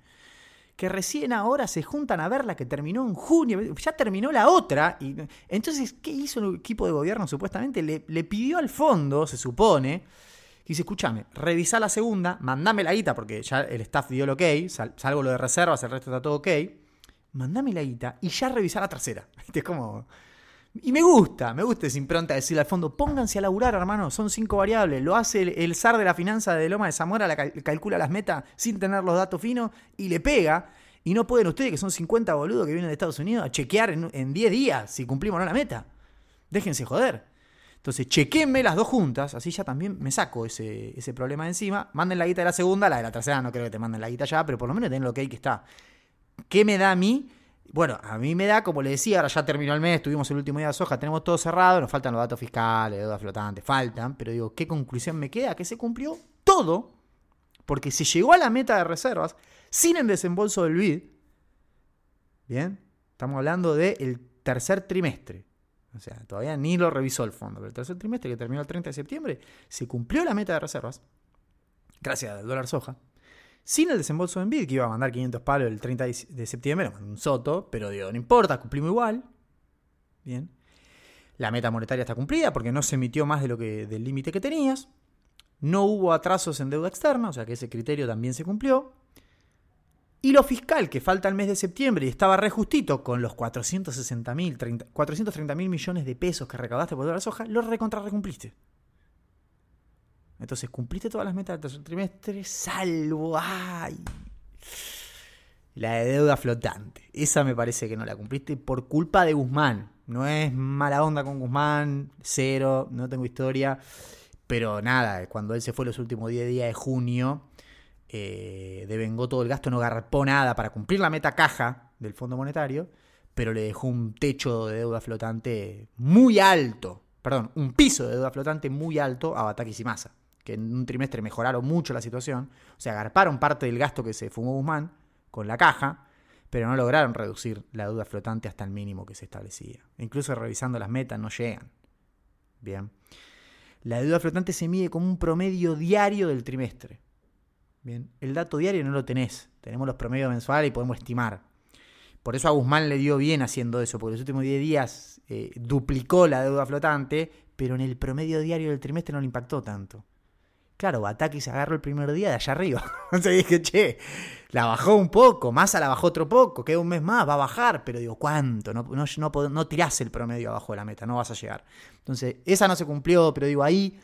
que recién ahora se juntan a ver la que terminó en junio, ya terminó la otra. Y, entonces, ¿qué hizo el equipo de gobierno? Supuestamente le, pidió al fondo, se supone, que dice, escúchame, revisá la segunda, mandame la guita, porque ya el staff dio el ok, salvo lo de reservas, el resto está todo ok, mandame la guita y ya revisá la tercera. Es como... Y me gusta, me gusta esa impronta decirle al fondo, pónganse a laburar, hermano, son cinco variables. Lo hace el, zar de la finanza de Loma de Zamora, la calcula las metas sin tener los datos finos y le pega. Y no pueden ustedes, que son 50 boludos que vienen de Estados Unidos, a chequear en, 10 días si cumplimos o no la meta. Déjense joder. Entonces, chequenme las dos juntas, así ya también me saco ese, ese problema de encima. Manden la guita de la segunda, la de la tercera no creo que te manden la guita ya, pero por lo menos tienen lo que hay que está. ¿Qué me da a mí? Bueno, a mí me da, como le decía, ahora ya terminó el mes, tuvimos el último día de soja, tenemos todo cerrado, nos faltan los datos fiscales, deuda flotante, faltan, pero digo, ¿qué conclusión me queda? Que se cumplió todo, porque se llegó a la meta de reservas sin el desembolso del BID. Bien, estamos hablando del tercer trimestre. O sea, todavía ni lo revisó el fondo. Pero el tercer trimestre, que terminó el 30 de septiembre, se cumplió la meta de reservas, gracias al dólar soja, sin el desembolso de Envid, que iba a mandar 500 palos el 30 de septiembre, un soto, pero digo, no importa, cumplimos igual. Bien. La meta monetaria está cumplida porque no se emitió más de lo que del límite que tenías. No hubo atrasos en deuda externa, o sea que ese criterio también se cumplió. Y lo fiscal, que falta el mes de septiembre y estaba re justito con los 460 mil, 430 mil millones de pesos que recaudaste por la soja, lo recontra recumpliste. Entonces cumpliste todas las metas del tercer trimestre, salvo ay, la de deuda flotante. Esa me parece que no la cumpliste por culpa de Guzmán. No es mala onda con Guzmán, cero, no tengo historia. Pero nada, cuando él se fue los últimos 10 días de junio, eh, devengó todo el gasto, no garpó nada para cumplir la meta caja del Fondo Monetario, pero le dejó un techo de deuda flotante muy alto, perdón, un piso de deuda flotante muy alto a Batakis y que en un trimestre mejoraron mucho la situación, o sea, garparon parte del gasto que se fumó Guzmán con la caja, pero no lograron reducir la deuda flotante hasta el mínimo que se establecía. Incluso revisando las metas no llegan. Bien. La deuda flotante se mide como un promedio diario del trimestre. Bien, el dato diario no lo tenés. Tenemos los promedios mensuales y podemos estimar. Por eso a Guzmán le dio bien haciendo eso, porque los últimos 10 días eh, duplicó la deuda flotante, pero en el promedio diario del trimestre no le impactó tanto. Claro, Bataki se agarró el primer día de allá arriba. Entonces dije, che, la bajó un poco, Massa la bajó otro poco, queda un mes más, va a bajar, pero digo, ¿cuánto? No, no, no, tirás el promedio abajo de la meta, no vas a llegar. Entonces, esa no se cumplió, pero digo, ahí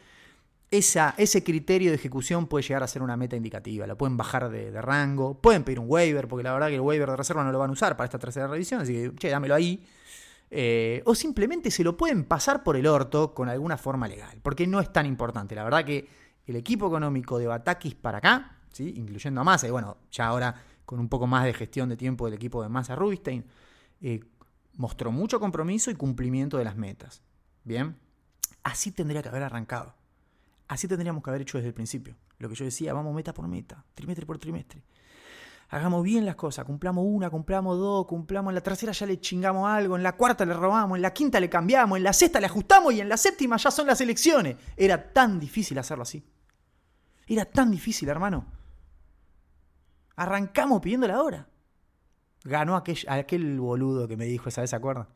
ese criterio de ejecución puede llegar a ser una meta indicativa. La pueden bajar de, rango, pueden pedir un waiver, porque la verdad que el waiver de reserva no lo van a usar para esta tercera revisión, así que, che, dámelo ahí. Eh, o simplemente se lo pueden pasar por el orto con alguna forma legal, porque no es tan importante. La verdad que el equipo económico de Batakis para acá, ¿sí? incluyendo a Massa, y bueno, ya ahora con un poco más de gestión de tiempo del equipo de Massa Rubinstein, eh, mostró mucho compromiso y cumplimiento de las metas. Bien, así tendría que haber arrancado. Así tendríamos que haber hecho desde el principio. Lo que yo decía, vamos meta por meta, trimestre por trimestre. Hagamos bien las cosas, cumplamos una, cumplamos dos, cumplamos en la tercera ya le chingamos algo, en la cuarta le robamos, en la quinta le cambiamos, en la sexta le ajustamos y en la séptima ya son las elecciones. Era tan difícil hacerlo así. Era tan difícil, hermano. Arrancamos pidiendo la hora. Ganó aquel, aquel boludo que me dijo esa vez, ¿se acuerdan?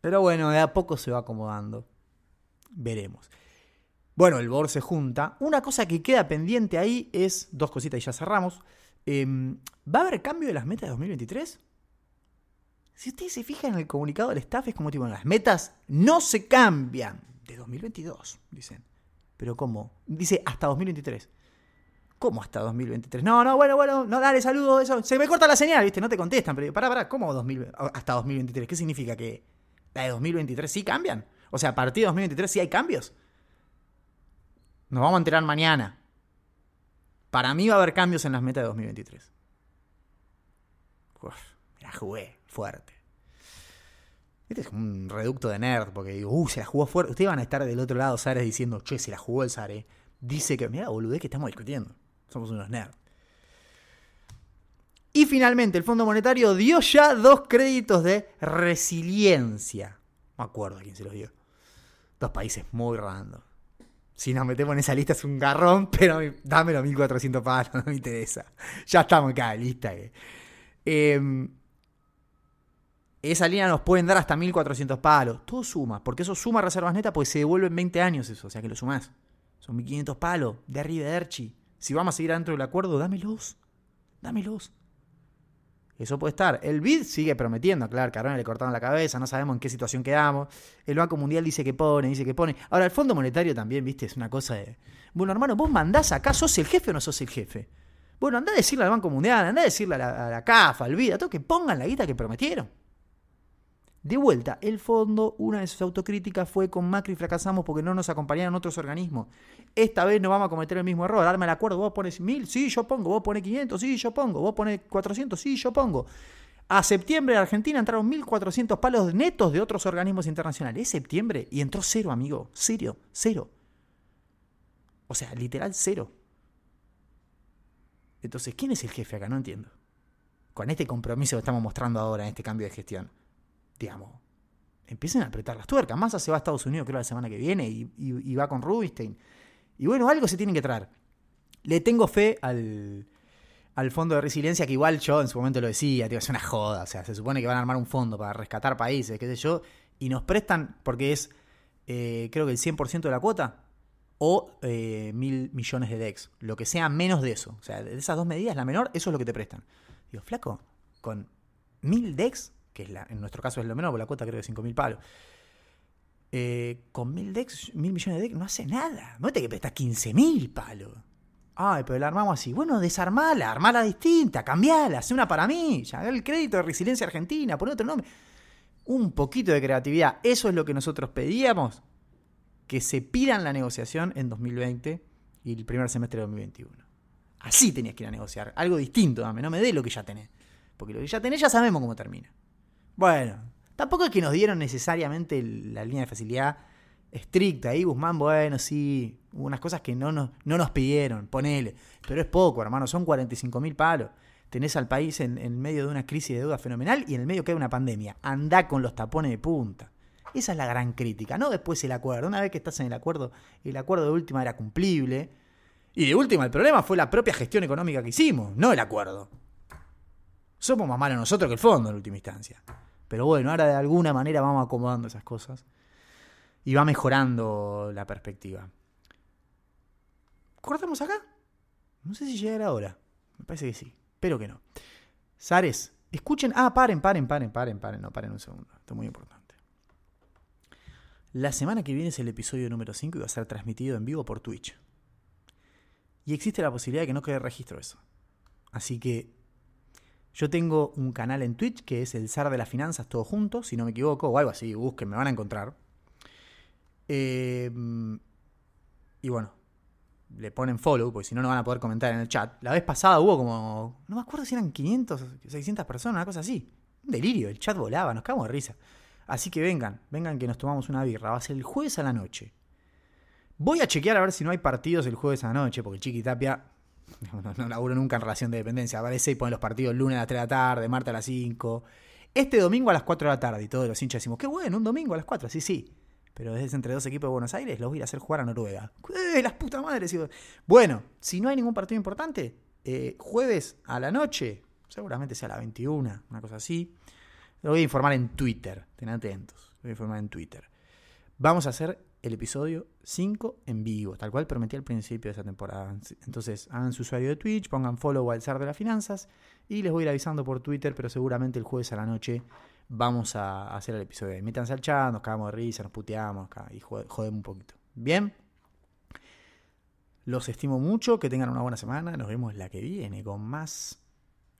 Pero bueno, de a poco se va acomodando veremos. Bueno, el BOR se junta. Una cosa que queda pendiente ahí es, dos cositas y ya cerramos. Em, ¿Va a haber cambio de las metas de 2023? Si ustedes se fijan en el comunicado del staff, es como tipo, las metas no se cambian de 2022, dicen. Pero ¿cómo? Dice hasta 2023. ¿Cómo hasta 2023? No, no, bueno, bueno, no, dale, saludos, eso. Se me corta la señal, ¿viste? No te contestan, pero pará, pará, ¿cómo hasta 2023? ¿Qué significa que la de 2023 sí cambian? O sea, a partir de 2023 sí hay cambios. Nos vamos a enterar mañana. Para mí va a haber cambios en las metas de 2023. Uf, la jugué fuerte. Este es un reducto de nerd, porque digo, uh, se la jugó fuerte. Ustedes van a estar del otro lado, Sares, diciendo, che, se la jugó el Sare. Dice que, mira, boludez que estamos discutiendo. Somos unos nerds. Y finalmente, el Fondo Monetario dio ya dos créditos de resiliencia. Me acuerdo a quién se los dio. Dos países muy random. Si nos metemos en esa lista es un garrón, pero dámelo 1400 palos, no me interesa. Ya estamos acá, lista. Eh, esa línea nos pueden dar hasta 1400 palos. Todo suma, porque eso suma reservas netas porque se devuelven 20 años eso, o sea que lo sumás. Son 1500 palos, de arriba de Erchi. Si vamos a seguir adentro del acuerdo, dámelos. Dámelos. Eso puede estar. El BID sigue prometiendo, claro, que a le cortaron la cabeza, no sabemos en qué situación quedamos. El Banco Mundial dice que pone, dice que pone. Ahora, el Fondo Monetario también, viste, es una cosa de. Bueno, hermano, vos mandás acá, ¿sos el jefe o no sos el jefe? Bueno, andá a decirle al Banco Mundial, andá a decirle a la, a CAF, al BID, a todo que pongan la guita que prometieron. De vuelta, el fondo, una de sus autocríticas fue con Macri fracasamos porque no nos acompañaron otros organismos. Esta vez no vamos a cometer el mismo error. Darme el acuerdo, vos pones mil, sí, yo pongo. Vos pones 500, sí, yo pongo. Vos pones 400, sí, yo pongo. A septiembre en Argentina entraron 1.400 palos netos de otros organismos internacionales. Es septiembre y entró cero, amigo. Cero, cero. O sea, literal cero. Entonces, ¿quién es el jefe acá? No entiendo. Con este compromiso que estamos mostrando ahora en este cambio de gestión digamos, empiecen a apretar las tuercas. Massa se va a Estados Unidos, creo, la semana que viene y, va con Rubinstein. Y bueno, algo se tienen que traer. Le tengo fe al, al fondo de resiliencia, que igual yo en su momento lo decía, tío, es una joda. O sea, se supone que van a armar un fondo para rescatar países, qué sé yo, y nos prestan, porque es, eh, creo que el 100% de la cuota, o eh, mil millones de DEX. Lo que sea menos de eso. O sea, de esas dos medidas, la menor, eso es lo que te prestan. Digo, flaco, con mil DEX, que es la, en nuestro caso es lo menor, porque la cuota creo que es 5 mil palos. eh, con mil DEX, mil millones de DEX, no hace nada. No te que prestar 15 mil palos. Ay, pero la armamos así. Bueno, desarmala, armala distinta, cambiala, hace una para mí. Ya el crédito de resiliencia argentina, pon otro nombre. Un poquito de creatividad. Eso es lo que nosotros pedíamos. Que se pidan la negociación en 2020 y el primer semestre de 2021. Así tenías que ir a negociar. Algo distinto, dame. No me dé lo que ya tenés. Porque lo que ya tenés ya sabemos cómo termina. Bueno, tampoco es que nos dieron necesariamente la línea de facilidad estricta. Ahí Guzmán, bueno, sí, hubo unas cosas que no nos, no nos pidieron, ponele. Pero es poco, hermano, son 45 mil palos. Tenés al país en, en medio de una crisis de deuda fenomenal y en el medio queda una pandemia. Andá con los tapones de punta. Esa es la gran crítica, no después el acuerdo. Una vez que estás en el acuerdo, el acuerdo de última era cumplible. Y de última, el problema fue la propia gestión económica que hicimos, no el acuerdo. Somos más malos nosotros que el fondo en última instancia. Pero bueno, ahora de alguna manera vamos acomodando esas cosas. Y va mejorando la perspectiva. ¿Cortamos acá? No sé si llegará ahora. Me parece que sí. Espero que no. Sares, escuchen. Ah, paren, paren, paren, paren, paren. No, paren un segundo. Esto es muy importante. La semana que viene es el episodio número 5 y va a ser transmitido en vivo por Twitch. Y existe la posibilidad de que no quede registro eso. Así que yo tengo un canal en Twitch que es el zar de las finanzas, todo junto, si no me equivoco, o algo así, busquen, me van a encontrar. Eh, y bueno, le ponen follow, porque si no, no van a poder comentar en el chat. La vez pasada hubo como, no me acuerdo si eran 500, 600 personas, una cosa así. Un delirio, el chat volaba, nos cagamos de risa. Así que vengan, vengan que nos tomamos una birra. Va a ser el jueves a la noche. Voy a chequear a ver si no hay partidos el jueves a la noche, porque Chiqui Tapia no, no, laburo nunca en relación de dependencia. Aparece y pone los partidos lunes a las 3 de la tarde, martes a las 5. Este domingo a las 4 de la tarde. Y todos los hinchas decimos, qué bueno, un domingo a las 4. Sí, sí. Pero es entre dos equipos de Buenos Aires, los voy a ir a hacer jugar a Noruega. ¡Eh, las putas madres! Digo, Bueno, si no hay ningún partido importante, eh, jueves a la noche, seguramente sea a las 21, una cosa así. Lo voy a informar en Twitter. Ten atentos. Lo voy a informar en Twitter. Vamos a hacer el episodio 5 en vivo, tal cual prometí al principio de esa temporada. Entonces, hagan su usuario de Twitch, pongan follow al zar de las finanzas y les voy a ir avisando por Twitter, pero seguramente el jueves a la noche vamos a hacer el episodio. Métanse al chat, nos cagamos de risa, nos puteamos y jode- jodemos un poquito. Bien. Los estimo mucho, que tengan una buena semana. Nos vemos la que viene con más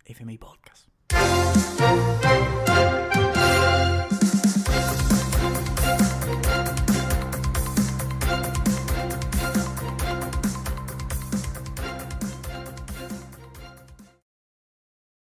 FMI Podcast.